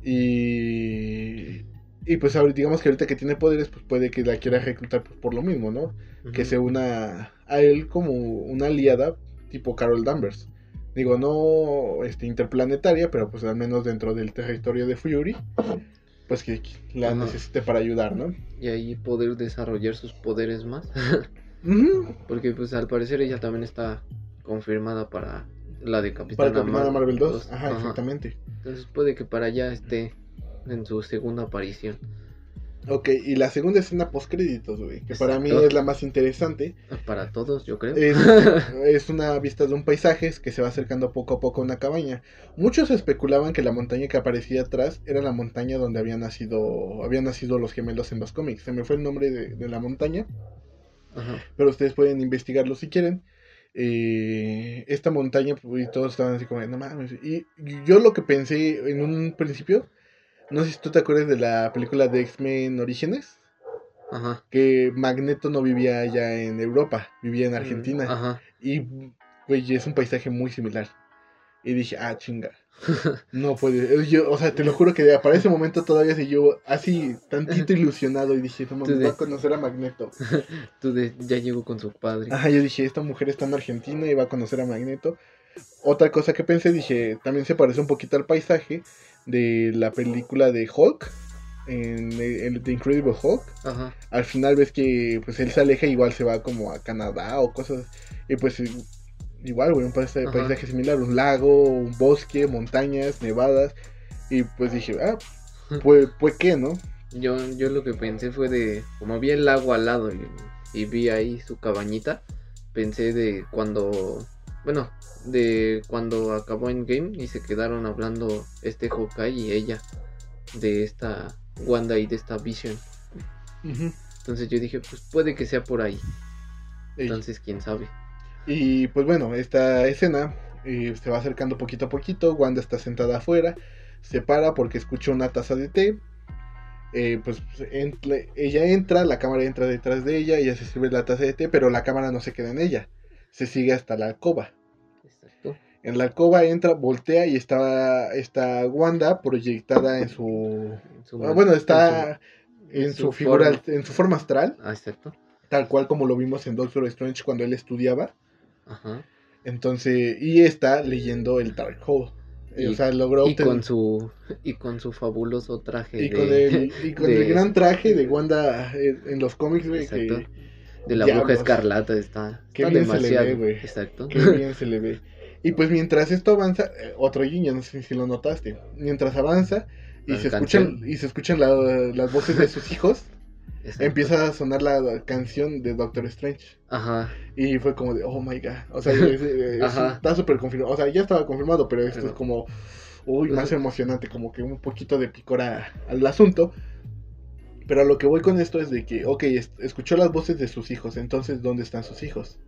Y. Y pues ahorita, digamos que ahorita que tiene poderes, pues puede que la quiera reclutar pues, por lo mismo, ¿no? Que se una a él como una aliada tipo Carol Danvers. Digo, no este, interplanetaria, pero pues al menos dentro del territorio de Fury, pues que la necesite para ayudar, ¿no?
Y ahí poder desarrollar sus poderes más. Porque pues al parecer ella también está confirmada para la de
Para
Capitana
Capitana Marvel 2,
dos.
ajá, exactamente.
Entonces puede que para allá esté en su segunda aparición.
Ok, y la segunda escena post créditos, güey, que para mí es la más interesante.
Para todos, yo creo.
Es, es una vista de un paisaje que se va acercando poco a poco a una cabaña. Muchos especulaban que la montaña que aparecía atrás era la montaña donde habían nacido, habían nacido los gemelos en los cómics. Se me fue el nombre de, de la montaña,
Ajá.
pero ustedes pueden investigarlo si quieren. Eh, esta montaña, pues, y todos estaban así como, no mames. Y yo lo que pensé en un principio, no sé si tú te acuerdas de la película de X-Men Orígenes,
Ajá.
que Magneto no vivía allá en Europa, vivía en
Mm,
Argentina.
Ajá.
Y, güey, es un paisaje muy similar. Y dije, ah, chinga. No puede. Yo, o sea, te lo juro que para ese momento todavía se yo así, tantito ilusionado. Y dije, no mames, va a conocer a Magneto.
Tú de- ya llegó con su padre.
Ajá, yo dije, esta mujer está en Argentina y va a conocer a Magneto. Otra cosa que pensé, dije, también se parece un poquito al paisaje de la película de Hulk. En The Incredible Hulk.
Ajá.
Al final ves que pues él se aleja, igual se va como a Canadá o cosas. Y pues igual, güey, un paisaje,
Ajá.
paisaje similar, un lago, un bosque, montañas, nevadas. Y pues dije, ah, pues, pues qué, ¿no?
Yo, yo lo que pensé fue de, como vi el lago al lado y, y vi ahí su cabañita, pensé de cuando, bueno, de cuando acabó en game y se quedaron hablando este Hawkeye y ella de esta Wanda y de esta Vision. Entonces yo dije, pues puede que sea por ahí.
Ey.
Entonces, quién sabe.
Y pues bueno, esta escena eh, se va acercando poquito a poquito. Wanda está sentada afuera, se para porque escucha una taza de té. Eh, pues ella entra, la cámara entra detrás de ella, ella se sirve la taza de té, pero la cámara no se queda en ella, se sigue hasta la alcoba.
Exacto.
En la alcoba entra, voltea y está, está Wanda proyectada en su...
En su-
ah, bueno, está
en
en
su
su figura,
forma.
en su forma astral,
Ah, exacto.
tal cual como lo vimos en Doctor Strange cuando él estudiaba.
Ajá.
Entonces, y está leyendo el Dark Hole. Eh,
Y-
o sea, logró
Y
obtener-
con su y con su fabuloso traje
y
de
con el, y con
de-
el gran traje de Wanda en, en los cómics, güey, que,
Exacto. de la bruja escarlata está,
Qué
está
bien se le
demasiado.
ve, güey.
Exacto.
Qué bien se le ve. Y pues mientras esto avanza, eh, otro guiño, no sé si lo notaste. Mientras avanza y se escuchan y se escuchan la- las voces de sus hijos,
Exacto.
empieza a sonar la canción de Doctor Strange.
Ajá.
Y fue como de, oh my god. O sea, es- es-
Ajá.
está súper confirmado. O sea, ya estaba confirmado, pero esto
Pero-
es como, uy, más emocionante, como que un poquito de picora al asunto. Pero a lo que voy con esto es de que, ok, es- escuchó las voces de sus hijos, entonces, ¿dónde están sus hijos?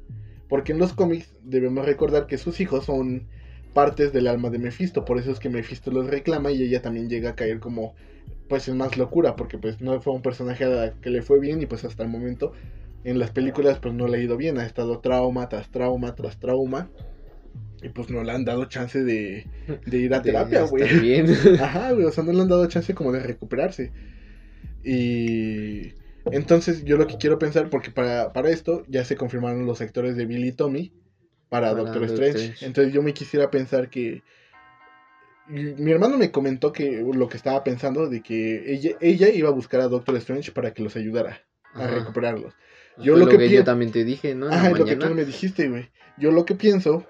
Porque en los cómics debemos recordar que sus hijos son partes del alma de Mephisto, por eso es que Mephisto los reclama y ella también llega a caer como, pues en más locura, porque pues no fue un personaje que le fue bien y pues hasta el momento en las películas pues no le ha ido bien, ha estado trauma tras trauma tras trauma y pues no le han dado chance de, de ir a terapia, güey.
bien.
Ajá, güey, o sea, no le han dado chance como de recuperarse. Y entonces yo lo que quiero pensar, porque para, para esto ya se confirmaron los actores de Billy y Tommy para,
Para
Doctor
Doctor
Strange.
Strange.
Entonces yo me quisiera pensar que... Mi hermano me comentó que lo que estaba pensando de que ella, ella iba a buscar a Doctor Strange para que los ayudara a
Ajá.
recuperarlos. Yo lo que
yo
pien-
también te dije, ¿no? La
lo que tú me dijiste, güey. Yo lo que pienso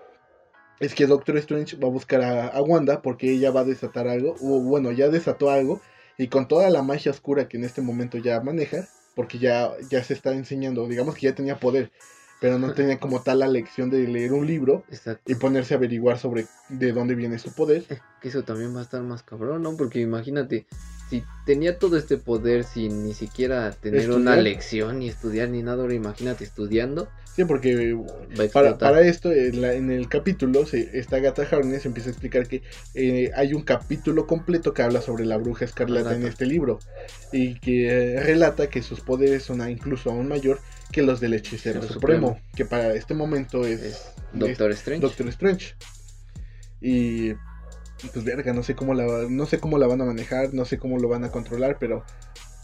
es que Doctor Strange va a buscar a, a Wanda porque ella va a desatar algo, o bueno, ya desató algo, y con toda la magia oscura que en este momento ya maneja, porque ya, ya se está enseñando, digamos que ya tenía poder, pero no tenía como tal la lección de leer un libro
Exacto.
y ponerse a averiguar sobre de dónde viene su poder.
Que eso también va a estar más cabrón, ¿no? Porque imagínate, si tenía todo este poder sin ni siquiera tener una lección, ni estudiar, ni nada, ahora imagínate estudiando,
Sí, porque Para, esto, en, la- en el capítulo, se, esta Agatha Harkness empieza a explicar que eh, hay un capítulo completo que habla sobre la bruja escarlata en este libro y que eh, relata que sus poderes son incluso aún mayor que los del hechicero supremo,
supremo.
que para este momento es,
Es Doctor Strange.
Doctor Strange. Y pues verga, no sé cómo la no sé cómo la van a manejar, no sé cómo lo van a controlar, pero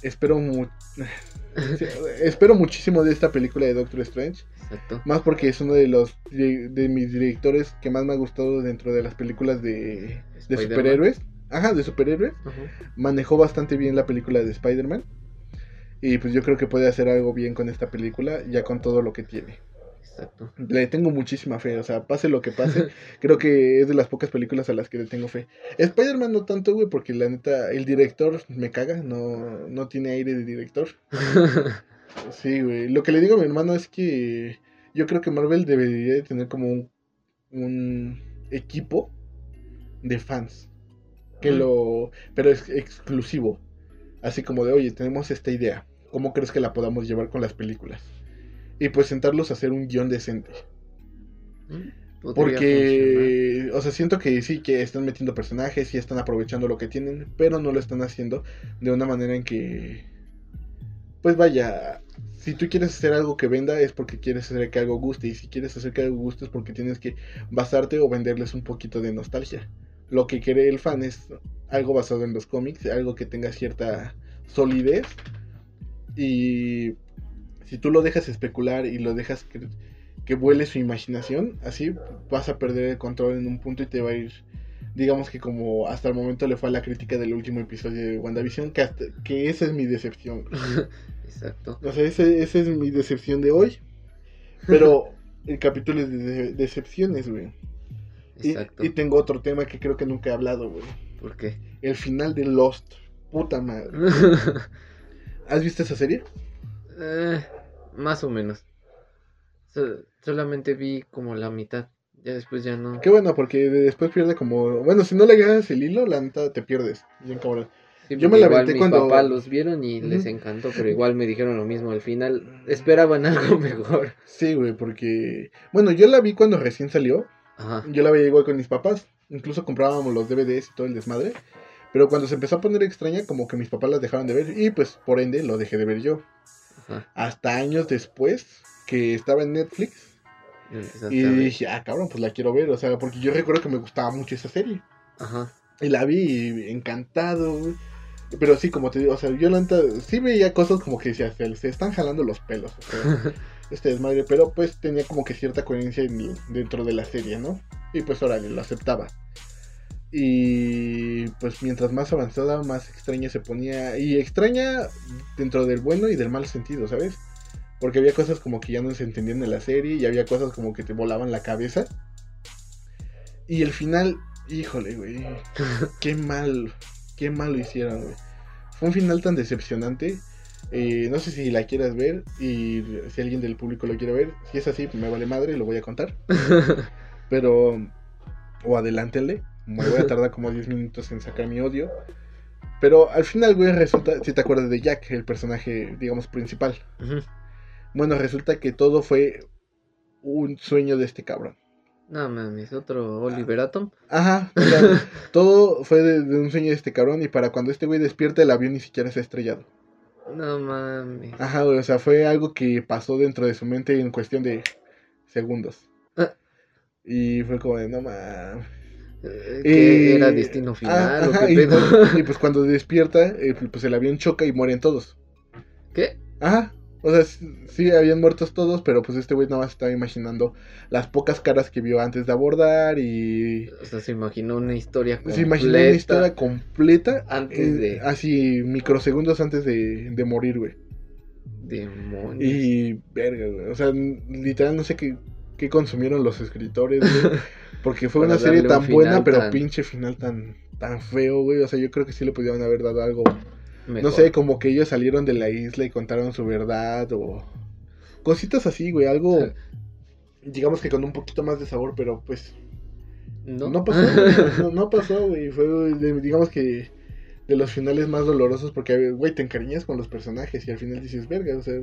espero mu- espero muchísimo de esta película de Doctor Strange.
Exacto.
Más porque es uno de los de, mis directores que más me ha gustado dentro de las películas de, de superhéroes. Ajá, de superhéroes. Manejó bastante bien la película de Spider-Man. Y pues yo creo que puede hacer algo bien con esta película, ya con todo lo que tiene.
Exacto.
Le tengo muchísima fe, o sea, pase lo que pase, creo que es de las pocas películas a las que le tengo fe. Spider-Man no tanto, güey, porque la neta, el director me caga, no, no tiene aire de director. Sí, güey. Lo que le digo a mi hermano es que yo creo que Marvel debería de tener como un, un equipo de fans. Que lo. Pero es exclusivo. Así como de, oye, tenemos esta idea. ¿Cómo crees que la podamos llevar con las películas? Y pues sentarlos a hacer un guion decente.
Mm,
Porque, o sea, siento que sí, que están metiendo personajes y están aprovechando lo que tienen, pero no lo están haciendo de una manera en que, pues vaya, si tú quieres hacer algo que venda es porque quieres hacer que algo guste, y si quieres hacer que algo guste es porque tienes que basarte o venderles un poquito de nostalgia. Lo que quiere el fan es algo basado en los cómics, algo que tenga cierta solidez y si tú lo dejas especular y lo dejas que, que vuele su imaginación, así vas a perder el control en un punto y te va a ir, digamos que como hasta el momento le fue a la crítica del último episodio de WandaVision, que, hasta- que esa es mi decepción.
Exacto.
O sea, ese- esa es mi decepción de hoy. Pero el capítulo es de, de- decepciones, güey. Y,
Exacto.
y tengo otro tema que creo que nunca he hablado, güey.
¿Por qué?
El final de Lost. Puta madre. ¿Has visto esa serie?
Eh, más o menos. So- solamente vi como la mitad. Ya después ya no.
Qué bueno, porque después pierde como... Bueno, si no le agarras el hilo, la neta te pierdes. Bien cabrón.
Sí,
yo me la
mis
cuando-
papás los vieron y les encantó, pero igual me dijeron lo mismo. Al final esperaban algo mejor.
Sí, güey, porque... Bueno, yo la vi cuando recién salió.
Ajá.
Yo la veía igual con mis papás. Incluso comprábamos los DVDs y todo el desmadre. Pero cuando se empezó a poner extraña, como que mis papás las dejaron de ver. Y pues, por ende, lo dejé de ver yo.
Ajá.
Hasta años después, que estaba en Netflix.
Y empezaste
Y dije, ah, cabrón, pues la quiero ver. O sea, porque yo recuerdo que me gustaba mucho esa serie.
Ajá.
Y la vi encantado, güey. Pero sí, como te digo, o sea, yo la sí veía cosas como que decía, se, se están jalando los pelos. O sea, este desmadre, pero pues tenía como que cierta coherencia en- dentro de la serie, ¿no? Y pues órale, lo aceptaba. Y pues mientras más avanzada, más extraña se ponía. Y extraña dentro del bueno y del mal sentido, ¿sabes? Porque había cosas como que ya no se entendían en la serie y había cosas como que te volaban la cabeza. Y el final, híjole, güey. qué mal, qué mal lo hicieron, güey. Fue un final tan decepcionante. Eh, no sé si la quieras ver y si alguien del público lo quiere ver. Si es así, me vale madre, lo voy a contar. Pero, o adelántenle. Me voy a tardar como 10 minutos en sacar mi odio. Pero al final, güey, resulta, si te acuerdas de Jack, el personaje, digamos, principal. Bueno, resulta que todo fue un sueño de este cabrón.
No mames, otro Oliver Atom.
Ajá, todo fue de, un sueño de este cabrón y para cuando este güey despierta el avión ni siquiera se ha estrellado.
No mames.
Ajá, güey, o sea, fue algo que pasó dentro de su mente en cuestión de segundos. Ah. Y fue como de, no mames.
Eh, era destino final.
y, pues, cuando despierta, eh, pues el avión choca y mueren todos.
¿Qué?
Ajá. O sea, sí habían muertos todos, pero pues este güey nada más estaba imaginando las pocas caras que vio antes de abordar y...
O sea, se imaginó una historia
completa. Se imaginó una historia completa.
Antes eh, de...
Así, microsegundos antes de, de morir, güey.
Demonios.
Y, verga, güey. O sea, literal no sé qué, qué consumieron los escritores, güey. Porque fue una serie tan buena, pero pinche final tan, tan feo, güey. O sea, yo creo que sí le pudieron haber dado algo no sé, como que ellos salieron de la isla y contaron su verdad o cositas así, güey, algo digamos que con un poquito más de sabor, pero pues no, no pasó, no, no, pasó, güey, fue digamos que de los finales más dolorosos porque, güey, te encariñas con los personajes y al final dices, verga, o sea,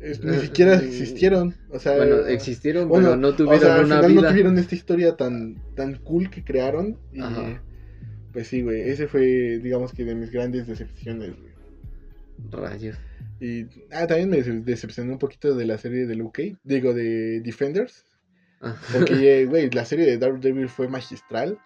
ni siquiera existieron, o sea,
bueno, existieron, pero no tuvieron o sea, al final
no tuvieron esta historia tan tan cool que crearon y pues sí, güey, ese fue, digamos que de mis grandes decepciones, güey.
Rayos.
Y ah, también me decepcionó un poquito de la serie de Luke Cage, digo, de Defenders. Ah. Porque, güey, la serie de Daredevil fue magistral.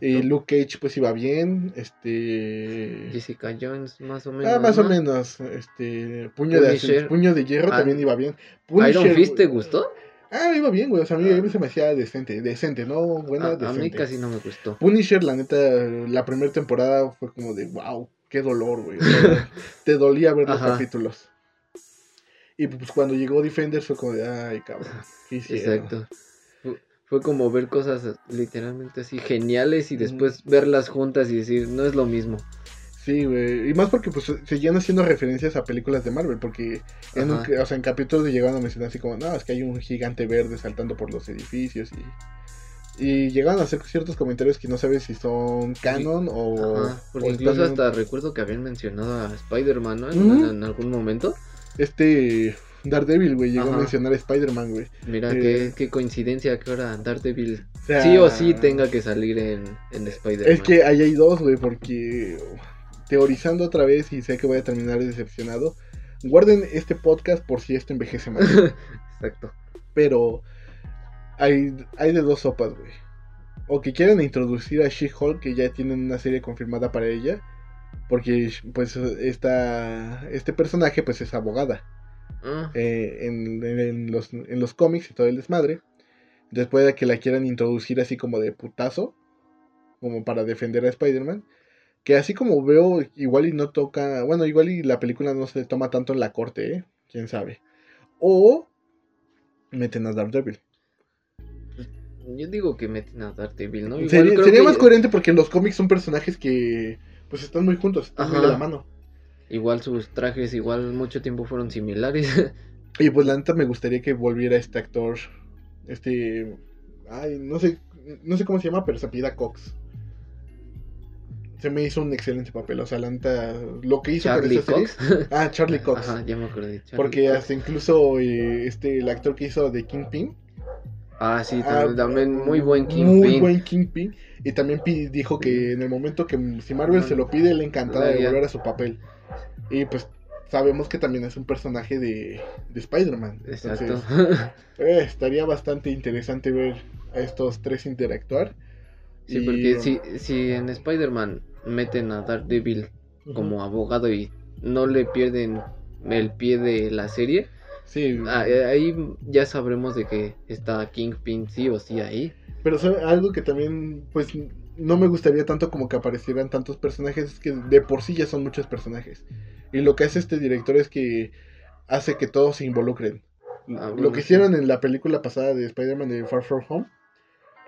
Y Luke Cage pues iba bien, este...
Jessica Jones más o menos.
Ah, más o menos, este... Puño, de, puño de hierro ah. también iba bien.
¿Iron Fist te gustó?
Ah, iba bien, güey. O sea, a mí, a mí se me hacía decente, decente, ¿no? Buena,
a, a mí casi no me gustó.
Punisher, la neta, la primera temporada fue como de, wow, qué dolor, güey. te dolía ver los capítulos. Y pues cuando llegó Defender fue como de, ay, cabrón, ¿qué
Exacto. Fue, como ver cosas literalmente así geniales y después verlas juntas y decir, no es lo mismo.
Sí, güey. Y más porque pues seguían haciendo referencias a películas de Marvel. Porque en, o sea, en capítulos llegaban a mencionar así como, no, es que hay un gigante verde saltando por los edificios y... Y llegaban a hacer ciertos comentarios que no sabes si son canon o...
Porque incluso hasta recuerdo que habían mencionado a Spider-Man, ¿no? En, algún momento.
Este... Daredevil, güey, llegó a mencionar a Spider-Man, güey.
Mira, qué, eh, coincidencia que ahora Daredevil sí o sí tenga que salir en, en Spider-Man.
Es que ahí hay dos, güey, porque teorizando otra vez y sé que voy a terminar decepcionado. Guarden este podcast por si esto envejece mal.
Exacto.
Pero hay, hay de dos sopas, güey. O que quieran introducir a She-Hulk, que ya tienen una serie confirmada para ella. Porque pues esta, este personaje pues es abogada. Ah. Eh, en, los, en los cómics y todo el desmadre. Después de que la quieran introducir así como de putazo. Como para defender a Spider-Man que así como veo, igual y no toca. Bueno, igual y la película no se toma tanto en la corte, ¿eh? Quién sabe. O meten a Daredevil.
Yo digo que meten a Daredevil, ¿no?
sería, más coherente porque en los cómics son personajes que pues están muy juntos, están muy de la mano.
Igual sus trajes, igual mucho tiempo fueron similares.
y pues la neta me gustaría que volviera este actor. Este. Ay, no sé. No sé cómo se llama, pero se pida Cox se me hizo un excelente papel. O sea, la lo que hizo
Charlie
con esa Serie, ah, Charlie Cox.
Ajá, ya me acordé.
porque hasta incluso eh, este, el actor que hizo de Kingpin.
Ah, sí, ah, también, muy buen Kingpin.
Muy buen Kingpin. Y también dijo que en el momento que si Marvel se lo pide, le encantaba de volver a su papel. Y pues sabemos que también es un personaje de, de Spider-Man. Exacto. Eh, estaría bastante interesante ver a estos tres interactuar.
Sí, porque si, si en Spider-Man meten a Daredevil como abogado y no le pierden el pie de la serie,
sí.
Eh, ahí ya sabremos de que está Kingpin sí o sí ahí.
Pero algo que también, pues, no me gustaría tanto como que aparecieran tantos personajes, es que de por sí ya son muchos personajes. Y lo que hace este director es que hace que todos se involucren.
Ah,
Lo que
sí.
hicieron en la película pasada de Spider-Man de Far From Home.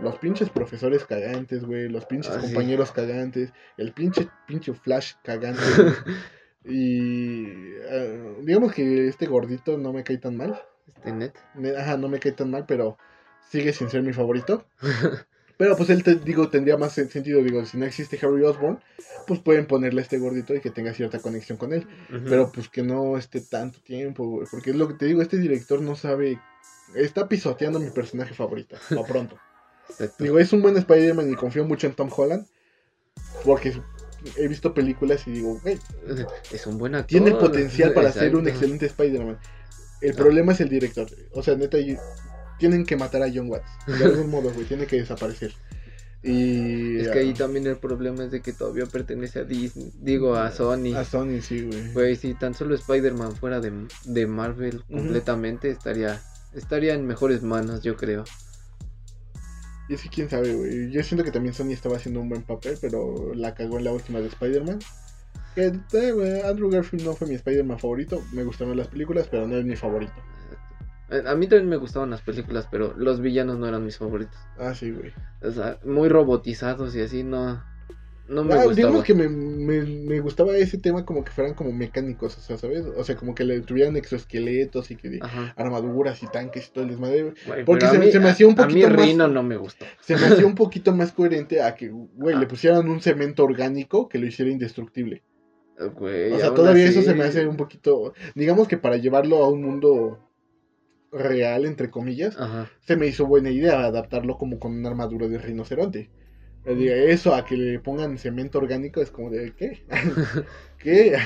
Los pinches profesores cagantes, güey. Los pinches
Ah, sí.
compañeros cagantes. El pinche, pinche Flash cagante. y ah, digamos que este gordito no me cae tan mal.
Este net.
Ajá, no me cae tan mal, pero sigue sin ser mi favorito. Pero pues él, te digo, tendría más sen- sentido. Digo, si no existe Harry Osborn, pues pueden ponerle a este gordito y que tenga cierta conexión con él. Pero pues que no esté tanto tiempo, güey. Porque es lo que te digo, este director no sabe. Está pisoteando mi personaje favorito. A pronto.
Exacto.
digo, es un buen Spider-Man y confío mucho en Tom Holland. Porque he visto películas y digo,
Es un buen actor.
tiene el potencial para ser un excelente Spider-Man. El
Ah.
problema es el director. O sea, neta, tienen que matar a John Watts. De algún modo, güey. Tiene que desaparecer. Y.
Es que ahí
ah,
también el problema es de que todavía pertenece a Disney. Digo, a Sony.
A Sony, sí, güey.
Güey, si tan solo Spider-Man fuera de, de Marvel completamente, estaría estaría en mejores manos, yo creo.
Y es que quién sabe, güey. Yo siento que también Sony estaba haciendo un buen papel, pero la cagó en la última de Spider-Man. Que, eh, Andrew Garfield no fue mi Spider-Man favorito. Me gustaron las películas, pero no es mi favorito.
A mí también me gustaban las películas, pero los villanos no eran mis favoritos.
Ah, sí, güey.
O sea, muy robotizados y así, no, no me
Ah,
gustaba.
digamos que me, me, me gustaba ese tema como que fueran como mecánicos, o sea, ¿sabes? O sea, como que le tuvieran exoesqueletos y que de armaduras y tanques y todo el desmadre.
Güey,
Porque se-
mí-
se me hacía un
a- A
poquito
mí
más-
Rino no me gustó.
Se me hacía un poquito más coherente a que, güey, le
Ah.
pusieran un cemento orgánico que lo hiciera indestructible.
Güey,
O sea, todavía
así-
eso se me hace un poquito. Digamos que para llevarlo a un mundo real, entre comillas,
Ajá.
se me hizo buena idea adaptarlo como con una armadura de rinoceronte. Eso a que le pongan cemento orgánico es como de ¿qué? ¿Qué?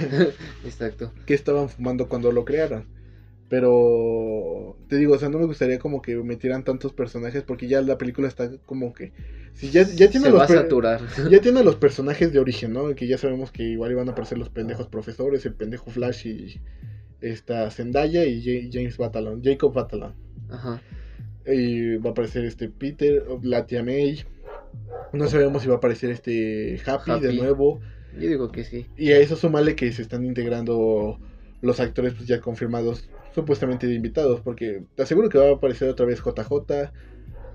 Exacto.
¿Qué estaban fumando cuando lo crearon? Pero te digo, o sea, no me gustaría como que metieran tantos personajes porque ya la película está como que si ya, ya tiene
se
los
va a saturar.
ya tiene los personajes de origen, ¿no? Que ya sabemos que igual iban a aparecer los pendejos profesores, el pendejo Flash y esta Zendaya y Ja- James Batalon, Jacob Batalon.
Ajá.
Y va a aparecer este Peter, la tía May. No sabemos si va a aparecer este Happy, de nuevo.
Yo digo que sí.
Y a eso súmale que se están integrando los actores pues ya confirmados, supuestamente de invitados, porque te aseguro que va a aparecer otra vez JJ,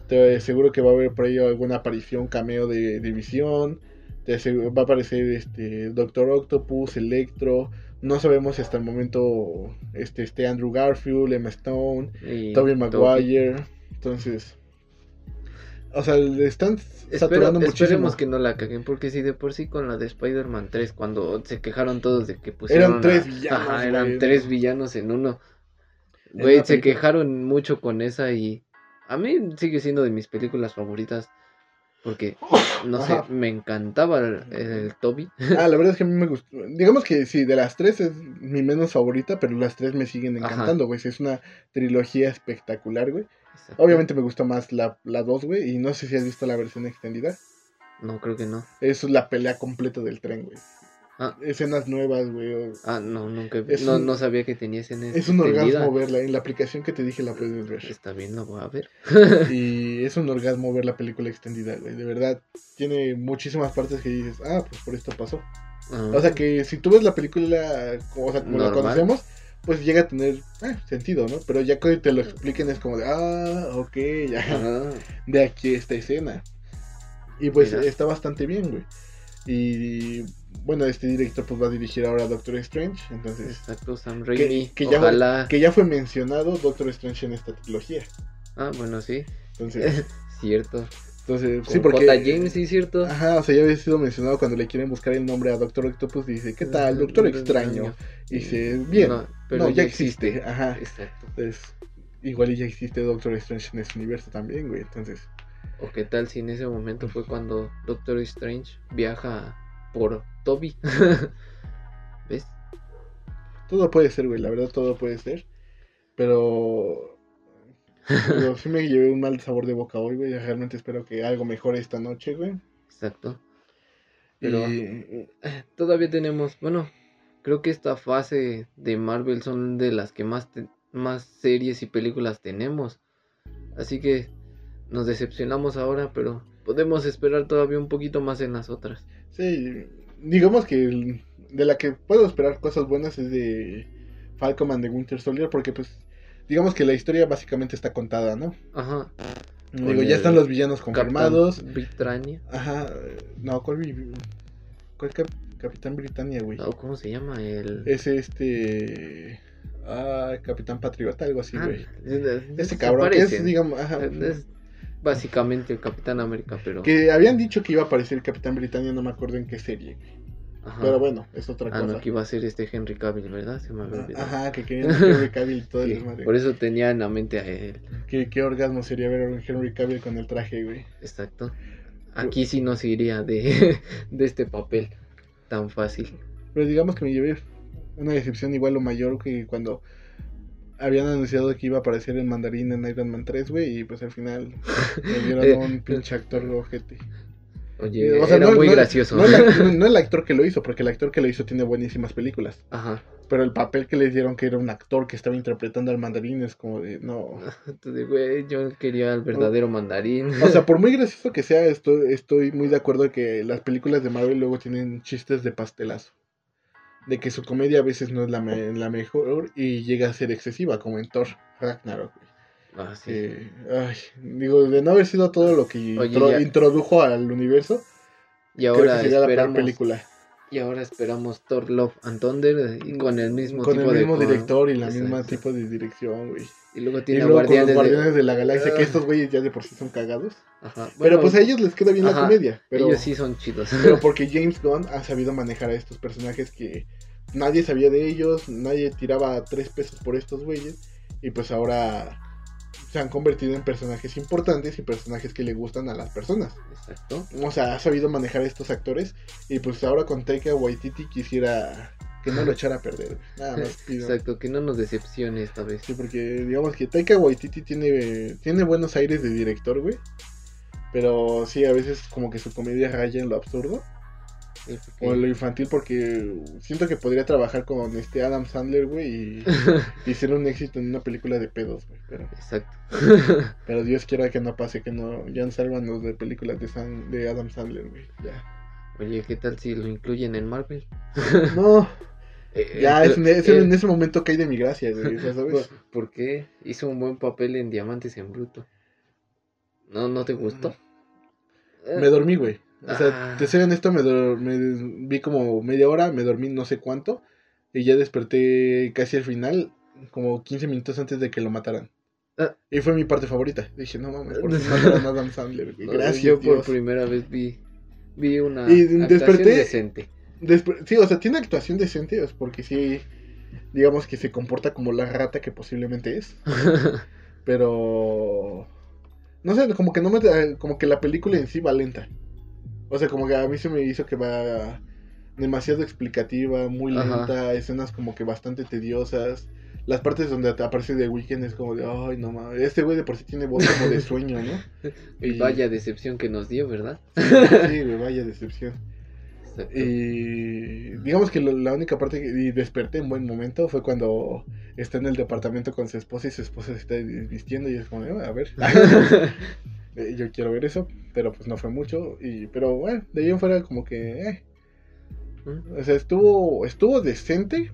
te aseguro que va a haber por ahí alguna aparición, cameo de, de Visión, te aseguro- va a aparecer este Doctor Octopus, Electro, no sabemos si hasta el momento este, este Andrew Garfield, Emma Stone,
Y
Tobey
Tobey.
Maguire, entonces... O sea, le están
Espero-
saturando muchísimo.
esperemos que no la caguen, porque si de por sí con la de Spider-Man 3, cuando se quejaron todos de que pusieron.
Eran tres
a-
villanos,
Ajá, eran
güey.
tres villanos en uno.
En
Güey, se
película.
quejaron mucho con esa y. A mí sigue siendo de mis películas favoritas. Porque, no sé, me encantaba el, el Toby.
Ah, la verdad es que a mí me gustó. Digamos que sí, de las tres es mi menos favorita, pero las tres me siguen
Ajá.
encantando, güey. Es una trilogía espectacular, güey. Obviamente me gusta más la, la 2, güey. Y no sé si has visto la versión extendida.
No, creo que no.
Es la pelea completa del tren, güey.
Ah.
Escenas nuevas, güey.
Ah, no, nunca.
Es
no,
un-
no sabía que tenías en
Es un orgasmo verla. En la aplicación que te dije la puedes ver.
Está bien, lo voy a ver.
Y es un orgasmo ver la película extendida, güey. De verdad, tiene muchísimas partes que dices, ah, pues por esto pasó.
Ah,
O sea que si tú ves la película como, o sea, como la conocemos, pues llega a tener eh, sentido, ¿no? Pero ya que te lo expliquen es como de, ah, ok, ya,
ah,
de aquí esta escena. Y pues
Mira.
está bastante bien, güey. Y bueno, este director pues va a dirigir ahora a Doctor Strange, entonces...
exacto, Sam Raimi.
que ya-
Ojalá.
Que ya fue mencionado Doctor Strange en esta trilogía.
Ah, bueno, sí.
Entonces,
Cierto.
Entonces sí,
Sí,
porque...
J. James, sí, cierto.
Ajá, o sea, ya había sido mencionado cuando le quieren buscar el nombre a Doctor Octopus. Dice, ¿qué tal? Doctor Extraño. Y dice, bien.
No, pero
no,
ya
ya existe. Ajá.
Exacto.
Entonces, igual y ya existe Doctor Strange en ese universo también, güey. Entonces,
O qué tal si en ese momento fue cuando Doctor Strange viaja por Toby. ¿Ves?
todo puede ser, güey. La verdad, todo puede ser. Pero. Pero sí me llevé un mal sabor de boca hoy, güey. Realmente espero que algo mejore esta noche, güey.
Exacto. Pero
Y-
eh, todavía tenemos, bueno, creo que esta fase de Marvel son de las que más, te- más series y películas tenemos. Así que nos decepcionamos ahora, pero podemos esperar todavía un poquito más en las otras.
Sí, digamos que el- de la que puedo esperar cosas buenas es de Falcon and the Winter Soldier, porque pues digamos que la historia básicamente está contada, ¿no?
Ajá.
Digo, ya están los villanos confirmados.
Capitán Britannia.
Ajá, no, ¿cuál, cuál cap- Capitán Britannia, güey?
¿O cómo se llama? El.
Es este... Ah, Capitán Patriota, algo así,
Ah,
güey.
es-
Ese
se
cabrón, que es, digamos, ajá,
Es básicamente el Capitán América, pero.
que habían dicho que iba a aparecer el Capitán Britannia, no me acuerdo en qué serie, güey.
Ajá.
Pero bueno, es otra
Ah,
cosa.
no, que iba a ser este Henry Cavill, ¿verdad? Se me había olvidado.
Ajá, que querían Henry Cavill todo el
Sí,
desmadre.
por eso tenía en la mente a él.
¿Qué, qué orgasmo sería ver a un Henry Cavill con el traje, güey.
Exacto. Aquí sí no se iría de, de este papel tan fácil.
Pero digamos que me llevé una decepción igual o mayor que cuando habían anunciado que iba a aparecer el mandarín en Iron Man 3, güey, y pues al final le dieron
Eh,
un pinche actor ojete.
Oye,
O sea,
era
no-
muy
no-
gracioso.
No el, no el actor que lo hizo, porque el actor que lo hizo tiene buenísimas películas.
Ajá.
Pero el papel que les dieron que era un actor que estaba interpretando al mandarín es como de, no.
Entonces, güey, yo quería al verdadero mandarín.
O sea, por muy gracioso que sea, estoy, estoy muy de acuerdo que las películas de Marvel luego tienen chistes de pastelazo. De que su comedia a veces no es la, me- la mejor y llega a ser excesiva, como en Thor Ragnarok. güey.
Ah, sí.
Que, ay, digo, de no haber sido todo lo que
Oye,
intro-
ya.
introdujo al universo,
y
creo
ahora
que sería la peor película.
Y ahora esperamos Thor Love and Thunder y con el mismo
Con
tipo
el mismo director y la
Exacto.
misma tipo de dirección, güey.
Y luego tiene
luego con los
Guardianes,
Guardianes
de...
de la Galaxia, que
Ah.
estos güeyes ya de por sí son cagados.
Ajá.
Pero
Bueno,
pues a ellos les queda bien la comedia. Pero,
ellos sí son chidos.
pero porque James Gunn ha sabido manejar a estos personajes que nadie sabía de ellos, nadie tiraba tres pesos por estos güeyes. Y pues ahora se han convertido en personajes importantes y personajes que le gustan a las personas.
Exacto.
O sea, ha sabido manejar a estos actores. Y pues ahora con Taika Waititi quisiera que no lo echara a perder. Nada más pido.
Exacto, que no nos decepcione esta vez.
Sí, porque digamos que Taika Waititi tiene, tiene buenos aires de director, güey. Pero sí, a veces como que su comedia raya en lo absurdo
Sí,
o
porque-
lo infantil porque siento que podría trabajar con este Adam Sandler, güey, y, y ser un éxito en una película de pedos, güey. Pero,
Exacto.
pero Dios quiera que no pase, que no, ya salvan los de películas de, San- de Adam Sandler, güey. Ya.
Oye, ¿qué tal si lo incluyen en Marvel?
No,
Eh,
ya es,
eh,
en- es
eh,
en ese momento que hay de mi gracia, güey, o sea,
¿por,
¿sabes?
por qué? Hizo un buen papel en Diamantes en Bruto. ¿No, no te gustó?
Me dormí, güey. O sea,
Ah.
te soy honesto, me, me vi como media hora, me dormí no sé cuánto, y ya desperté casi al final, como 15 minutos antes de que lo mataran.
Ah.
Y fue mi parte favorita. Dije, no mames, por mataron a Adam Sandler, Gracias,
Yo por
Dios.
primera vez vi, vi una
Y
actuación
desperté-
decente.
Sí, o sea, tiene actuación decente, es porque sí, digamos que se comporta como la rata que posiblemente es, pero... No sé, como que no me... Como que la película en sí va lenta. O sea, como que a mí se me hizo que va demasiado explicativa, muy
Ajá.
lenta, escenas como que bastante tediosas. Las partes donde aparece The Weeknd es como de, ay, no mames, este güey de por sí tiene voz como de sueño, ¿no?
Y vaya decepción que nos dio, ¿verdad?
Sí, güey, vaya decepción.
Exacto.
Y digamos que lo- la única parte que y desperté en buen momento fue cuando está en el departamento con su esposa y su esposa se está vistiendo y es como, "Ah, a ver, eh, yo quiero ver eso, pero pues no fue mucho. Y, pero bueno, de ahí en fuera como que, eh, o sea, estuvo, estuvo decente,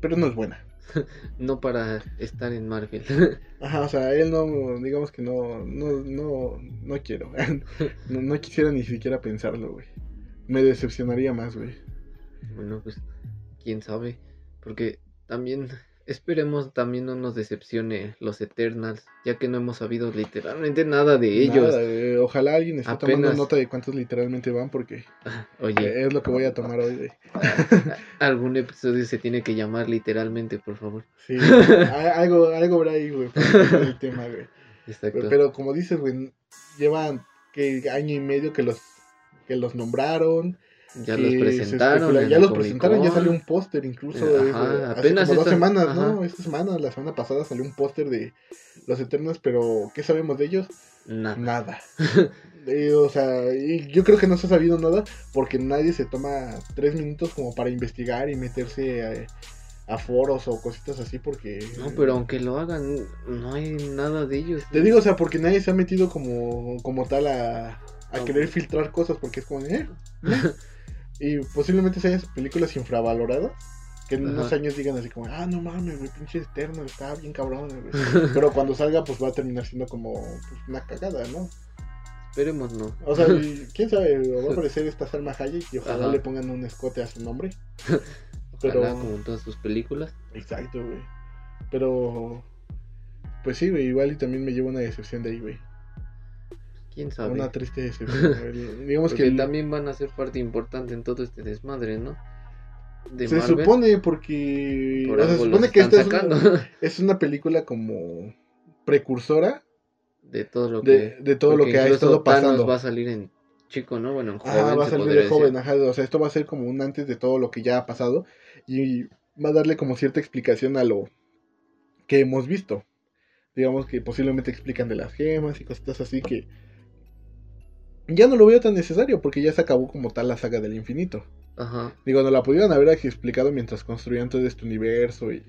pero no es buena.
No para estar en Marvel.
Ajá, o sea, él no, digamos que no, no, no, no quiero. no, no quisiera ni siquiera pensarlo, güey. Me decepcionaría más, güey.
bueno, pues quién sabe. Porque también esperemos también no nos decepcione los Eternals, ya que no hemos sabido literalmente nada de ellos.
Nada. Ojalá alguien esté tomando nota de cuántos literalmente van porque
Oye,
es lo que voy a tomar hoy.
algún episodio se tiene que llamar literalmente, por favor.
Sí, algo, algo habrá ahí, güey, el tema, güey.
Exacto.
Pero, pero como dices, güey, llevan que año y medio que los que los nombraron.
Ya los
se
presentaron.
Ya los presentaron, ya salió un póster incluso.
Ajá,
eh, hace
apenas
como dos semanas, ¿no? Esta semana, la semana pasada salió un póster de los Eternos, pero ¿qué sabemos de ellos?
Nada.
Nada. Eh, o sea, yo creo que no se ha sabido nada porque nadie se toma tres minutos como para investigar y meterse a, a foros o cositas así porque...
No, pero aunque lo hagan, no hay nada de ellos.
Te digo, o sea, porque nadie se ha metido como, como tal a, a
No.
querer filtrar cosas porque es como... Eh, eh. Y posiblemente sean películas infravaloradas Que en unos años digan así como, ah, no mames, güey, pinche eterno, está bien cabrón, güey. Pero cuando salga, pues va a terminar siendo como pues, una cagada, ¿no?
Esperemos no.
O sea, quién sabe, va a aparecer esta Salma Hayek y ojalá
Ajá.
le pongan un escote a su nombre. Pero,
Ojalá como en todas sus películas.
exacto, güey. Pero, pues sí, güey, igual y también me llevo una decepción de ahí, güey.
Quién sabe.
Una triste decepción. Digamos
Porque
que el-
también van a ser parte importante en todo este desmadre, ¿no? De
se
Marvel,
supone porque...
por
o sea, se supone que esta es una,
sacando
es una película como precursora
de todo lo que
de todo lo que ha estado
Thanos
pasando.
va a salir en chico, ¿no? Bueno, en joven.
Ajá, va a salir de joven, ajá, o sea, esto va a ser como un antes de todo lo que ya ha pasado y va a darle como cierta explicación a lo que hemos visto. Digamos que posiblemente explican de las gemas y cositas así que ya no lo veo tan necesario porque ya se acabó como tal la saga del infinito.
Ajá.
Digo, no la pudieron haber explicado mientras construían todo este universo y,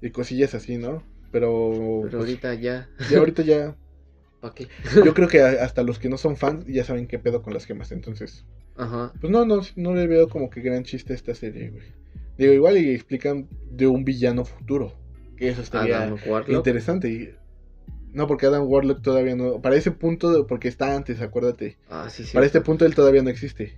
y cosillas así, ¿no? Pero,
Pero
pues,
ahorita ya,
ya ahorita ya,
¿para qué?
yo creo que hasta los que no son fans ya saben qué pedo con las gemas, entonces...
Ajá.
Pues no, no, no le veo como que gran chiste a esta serie, güey. Digo, igual y explican de un villano futuro. Que eso estaría
Adam Warlock.
interesante. Y... No, porque Adam Warlock todavía no. Para ese punto, de- porque está antes, acuérdate.
Ah, sí, sí.
Para este punto él todavía no existe.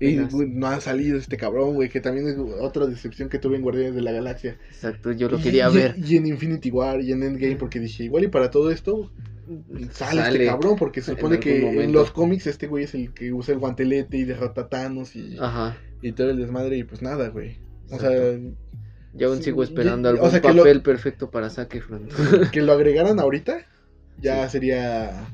Y
Apenas.
no ha salido este cabrón, güey. Que también es otra decepción que tuve en Guardianes de la Galaxia.
Exacto, yo lo quería
y,
ver.
Y en Infinity War y en Endgame, porque dije, igual y para todo esto sale, este cabrón. Porque se
en
supone que en los cómics este güey es el que usa el guantelete y derrota a Thanos y
Ajá.
y todo el desmadre y pues nada, güey. O
Exacto.
sea,
Yo aún sigo esperando
y- o
algún
sea, que lo-
papel perfecto para Zac Efron.
que lo agregaran ahorita ya
Sí.
sería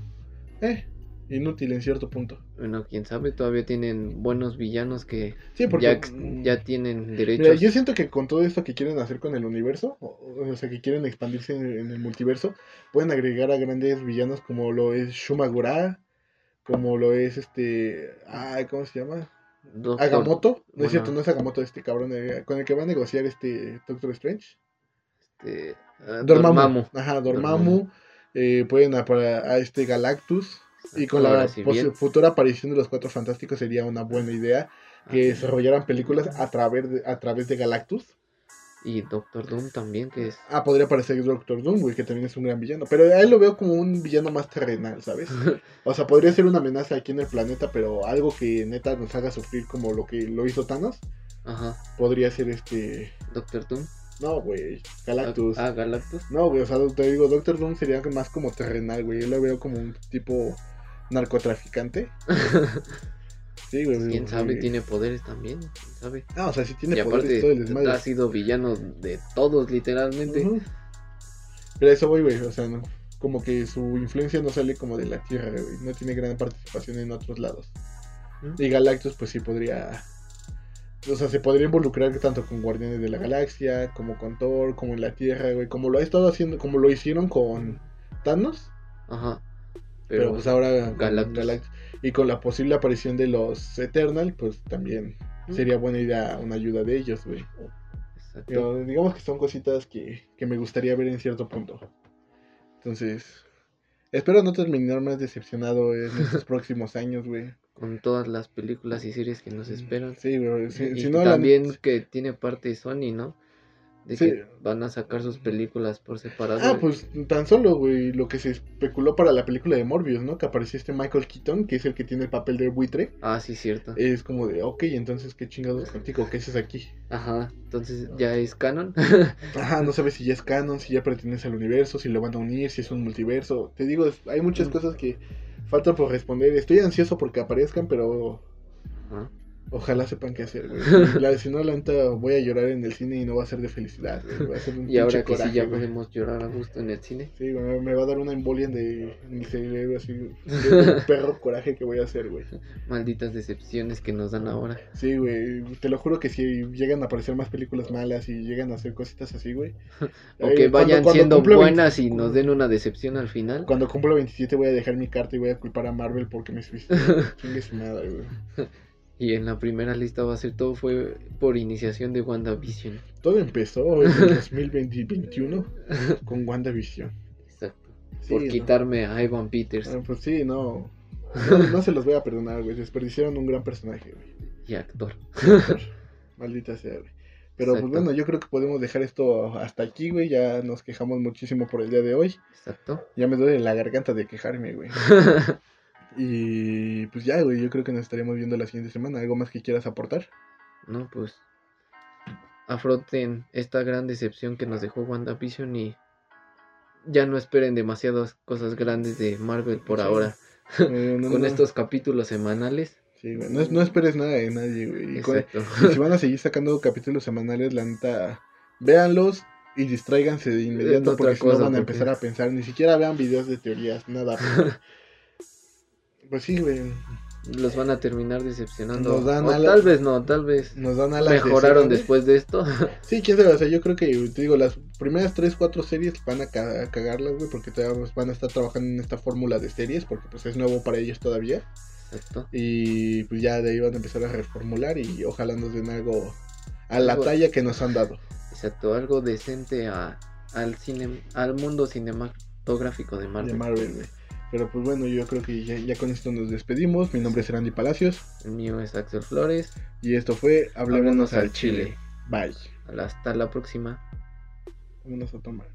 eh, inútil en cierto punto.
bueno, quién sabe, todavía tienen buenos villanos que
Sí, porque
ya, ex- ya tienen derechos.
Mira, yo siento que con todo esto que quieren hacer con el universo, o, o sea, que quieren expandirse en, en el multiverso, pueden agregar a grandes villanos como lo es Shumagura, como lo es este, ay, ¿cómo se llama?
Doctor-
Agamotto, no
bueno,
es cierto, no es Agamotto este cabrón eh, con el que va a negociar este Doctor Strange.
este,
Dormammu.
Dormammu.
Ajá, Dormammu.
Dormammu.
Eh, pueden a, para- a este Galactus. Y con
Ahora
la
bien.
futura aparición de los Cuatro Fantásticos sería una buena idea que desarrollaran películas a través de, a través de Galactus.
Y Doctor Doom también, que es.
Ah, podría aparecer Doctor Doom, güey, que también es un gran villano. Pero a él lo veo como un villano más terrenal, ¿sabes? O sea, podría ser una amenaza aquí en el planeta, pero algo que neta nos haga sufrir como lo que lo hizo Thanos.
Ajá.
Podría ser este...
Doctor Doom.
No, güey, Galactus.
Ah, Galactus.
No, güey, o sea, te digo, Doctor Doom sería más como terrenal, güey. Yo lo veo como un tipo narcotraficante. Sí, güey.
Quién sabe, tiene poderes también. ¿Quién sabe?
Ah, o sea, sí tiene
y
poderes
aparte,
todo el
ha sido villano de todos, literalmente.
Pero eso voy, güey. O sea, no, como que su influencia no sale como de la Tierra, güey. No tiene gran participación en otros lados.
¿Mm?
Y Galactus, pues sí podría. O sea, se podría involucrar tanto con Guardianes de la Galaxia, como con Thor, como en la Tierra, güey. Como lo ha estado haciendo, como lo hicieron con Thanos.
Ajá.
Pero,
Pero,
pues ahora
Galactus.
Y con la posible aparición de los Eternal, pues también
¿Mm?
sería buena idea una ayuda de ellos, güey.
exacto.
Digo, digamos que son cositas que, que me gustaría ver en cierto punto. Entonces, espero no terminar más decepcionado en estos próximos años, güey.
Con todas las películas y series que nos esperan.
Sí, güey. Si,
y
si no, la-
también que tiene parte Sony, ¿no? De
Sí.
que van a sacar sus películas por separado.
Ah, pues tan solo, güey, lo que se especuló para la película de Morbius, ¿no? Que apareció este Michael Keaton, que es el que tiene el papel de buitre.
Ah, sí, cierto.
Es como de, ok, entonces, ¿qué chingados contigo? ¿Qué haces aquí?
Ajá, entonces ya es canon.
Ajá, no sabes si ya es canon, si ya pertenece al universo, si lo van a unir, si es un multiverso. Te digo, hay muchas
Mm.
cosas que faltan por responder. Estoy ansioso porque aparezcan, pero. Ojalá sepan qué hacer, güey. La- si no, la neta voy a llorar en el cine y no va a ser de felicidad, güey. Va a ser un
Y ahora que sí
coraje,
ya
güey.
podemos llorar a gusto en el cine.
Sí, güey, me va a dar una embolia de, en el cerebro, así, de perro coraje que voy a hacer, güey.
Malditas decepciones que nos dan ahora.
Sí, güey, te lo juro que si llegan a aparecer más películas malas y llegan a hacer cositas así, güey.
O
eh,
que
cuando-
vayan
cuando
siendo
cumpla
buenas
20
y nos den una decepción al final.
Cuando cumplo 27 voy a dejar mi carta y voy a culpar a Marvel porque me suicidé. Chingue su madre, güey.
Y en la primera lista va a ser todo fue por iniciación de WandaVision.
Todo empezó en el 2021 con WandaVision.
Exacto.
Sí,
por
¿no?
quitarme a Evan Peters
Ah, pues sí, no. No, no se los voy a perdonar, güey. Desperdiciaron un gran personaje, güey.
y actor.
Maldita sea, güey. Pero pues bueno, yo creo que podemos dejar esto hasta aquí, güey. Ya nos quejamos muchísimo por el día de hoy.
Exacto.
Ya me duele la garganta de quejarme, güey. Y pues ya, güey, yo creo que nos estaremos viendo la siguiente semana. ¿Algo más que quieras aportar?
no, pues afronten esta gran decepción que nos dejó WandaVision y ya no esperen demasiadas cosas grandes de Marvel por
Sí.
ahora.
Eh, no,
Con
no.
estos capítulos semanales.
Sí, güey. No, no esperes nada de nadie, güey.
Exacto.
y si van a seguir sacando capítulos semanales, la neta, véanlos y distráiganse de inmediato porque si no van a
porque-
empezar a pensar. Ni siquiera vean videos de teorías, nada. pues sí, güey.
Los van a terminar decepcionando.
Nos dan
o
alas-
tal vez no, tal vez
Nos dan alas de
mejoraron
güey.
después de esto.
Sí, quién sabe, o sea, yo creo que, te digo, las primeras 3, 4 series van a ca- cagarlas, güey, porque todavía pues, van a estar trabajando en esta fórmula de series, porque pues es nuevo para ellos todavía.
Exacto.
Y pues ya de ahí van a empezar a reformular y ojalá nos den algo a la
Algo-
talla que nos han dado.
Exacto, algo decente a, al cine, al mundo cinematográfico de
de
Marvel.
Marvel, güey. Pero pues bueno, yo creo que ya, ya con esto nos despedimos. Mi nombre es Randy Palacios
El mío es Axel Flores.
y esto fue Hablémonos al Chile.
Chile.
Bye.
Hasta la próxima.
Vámonos a tomar.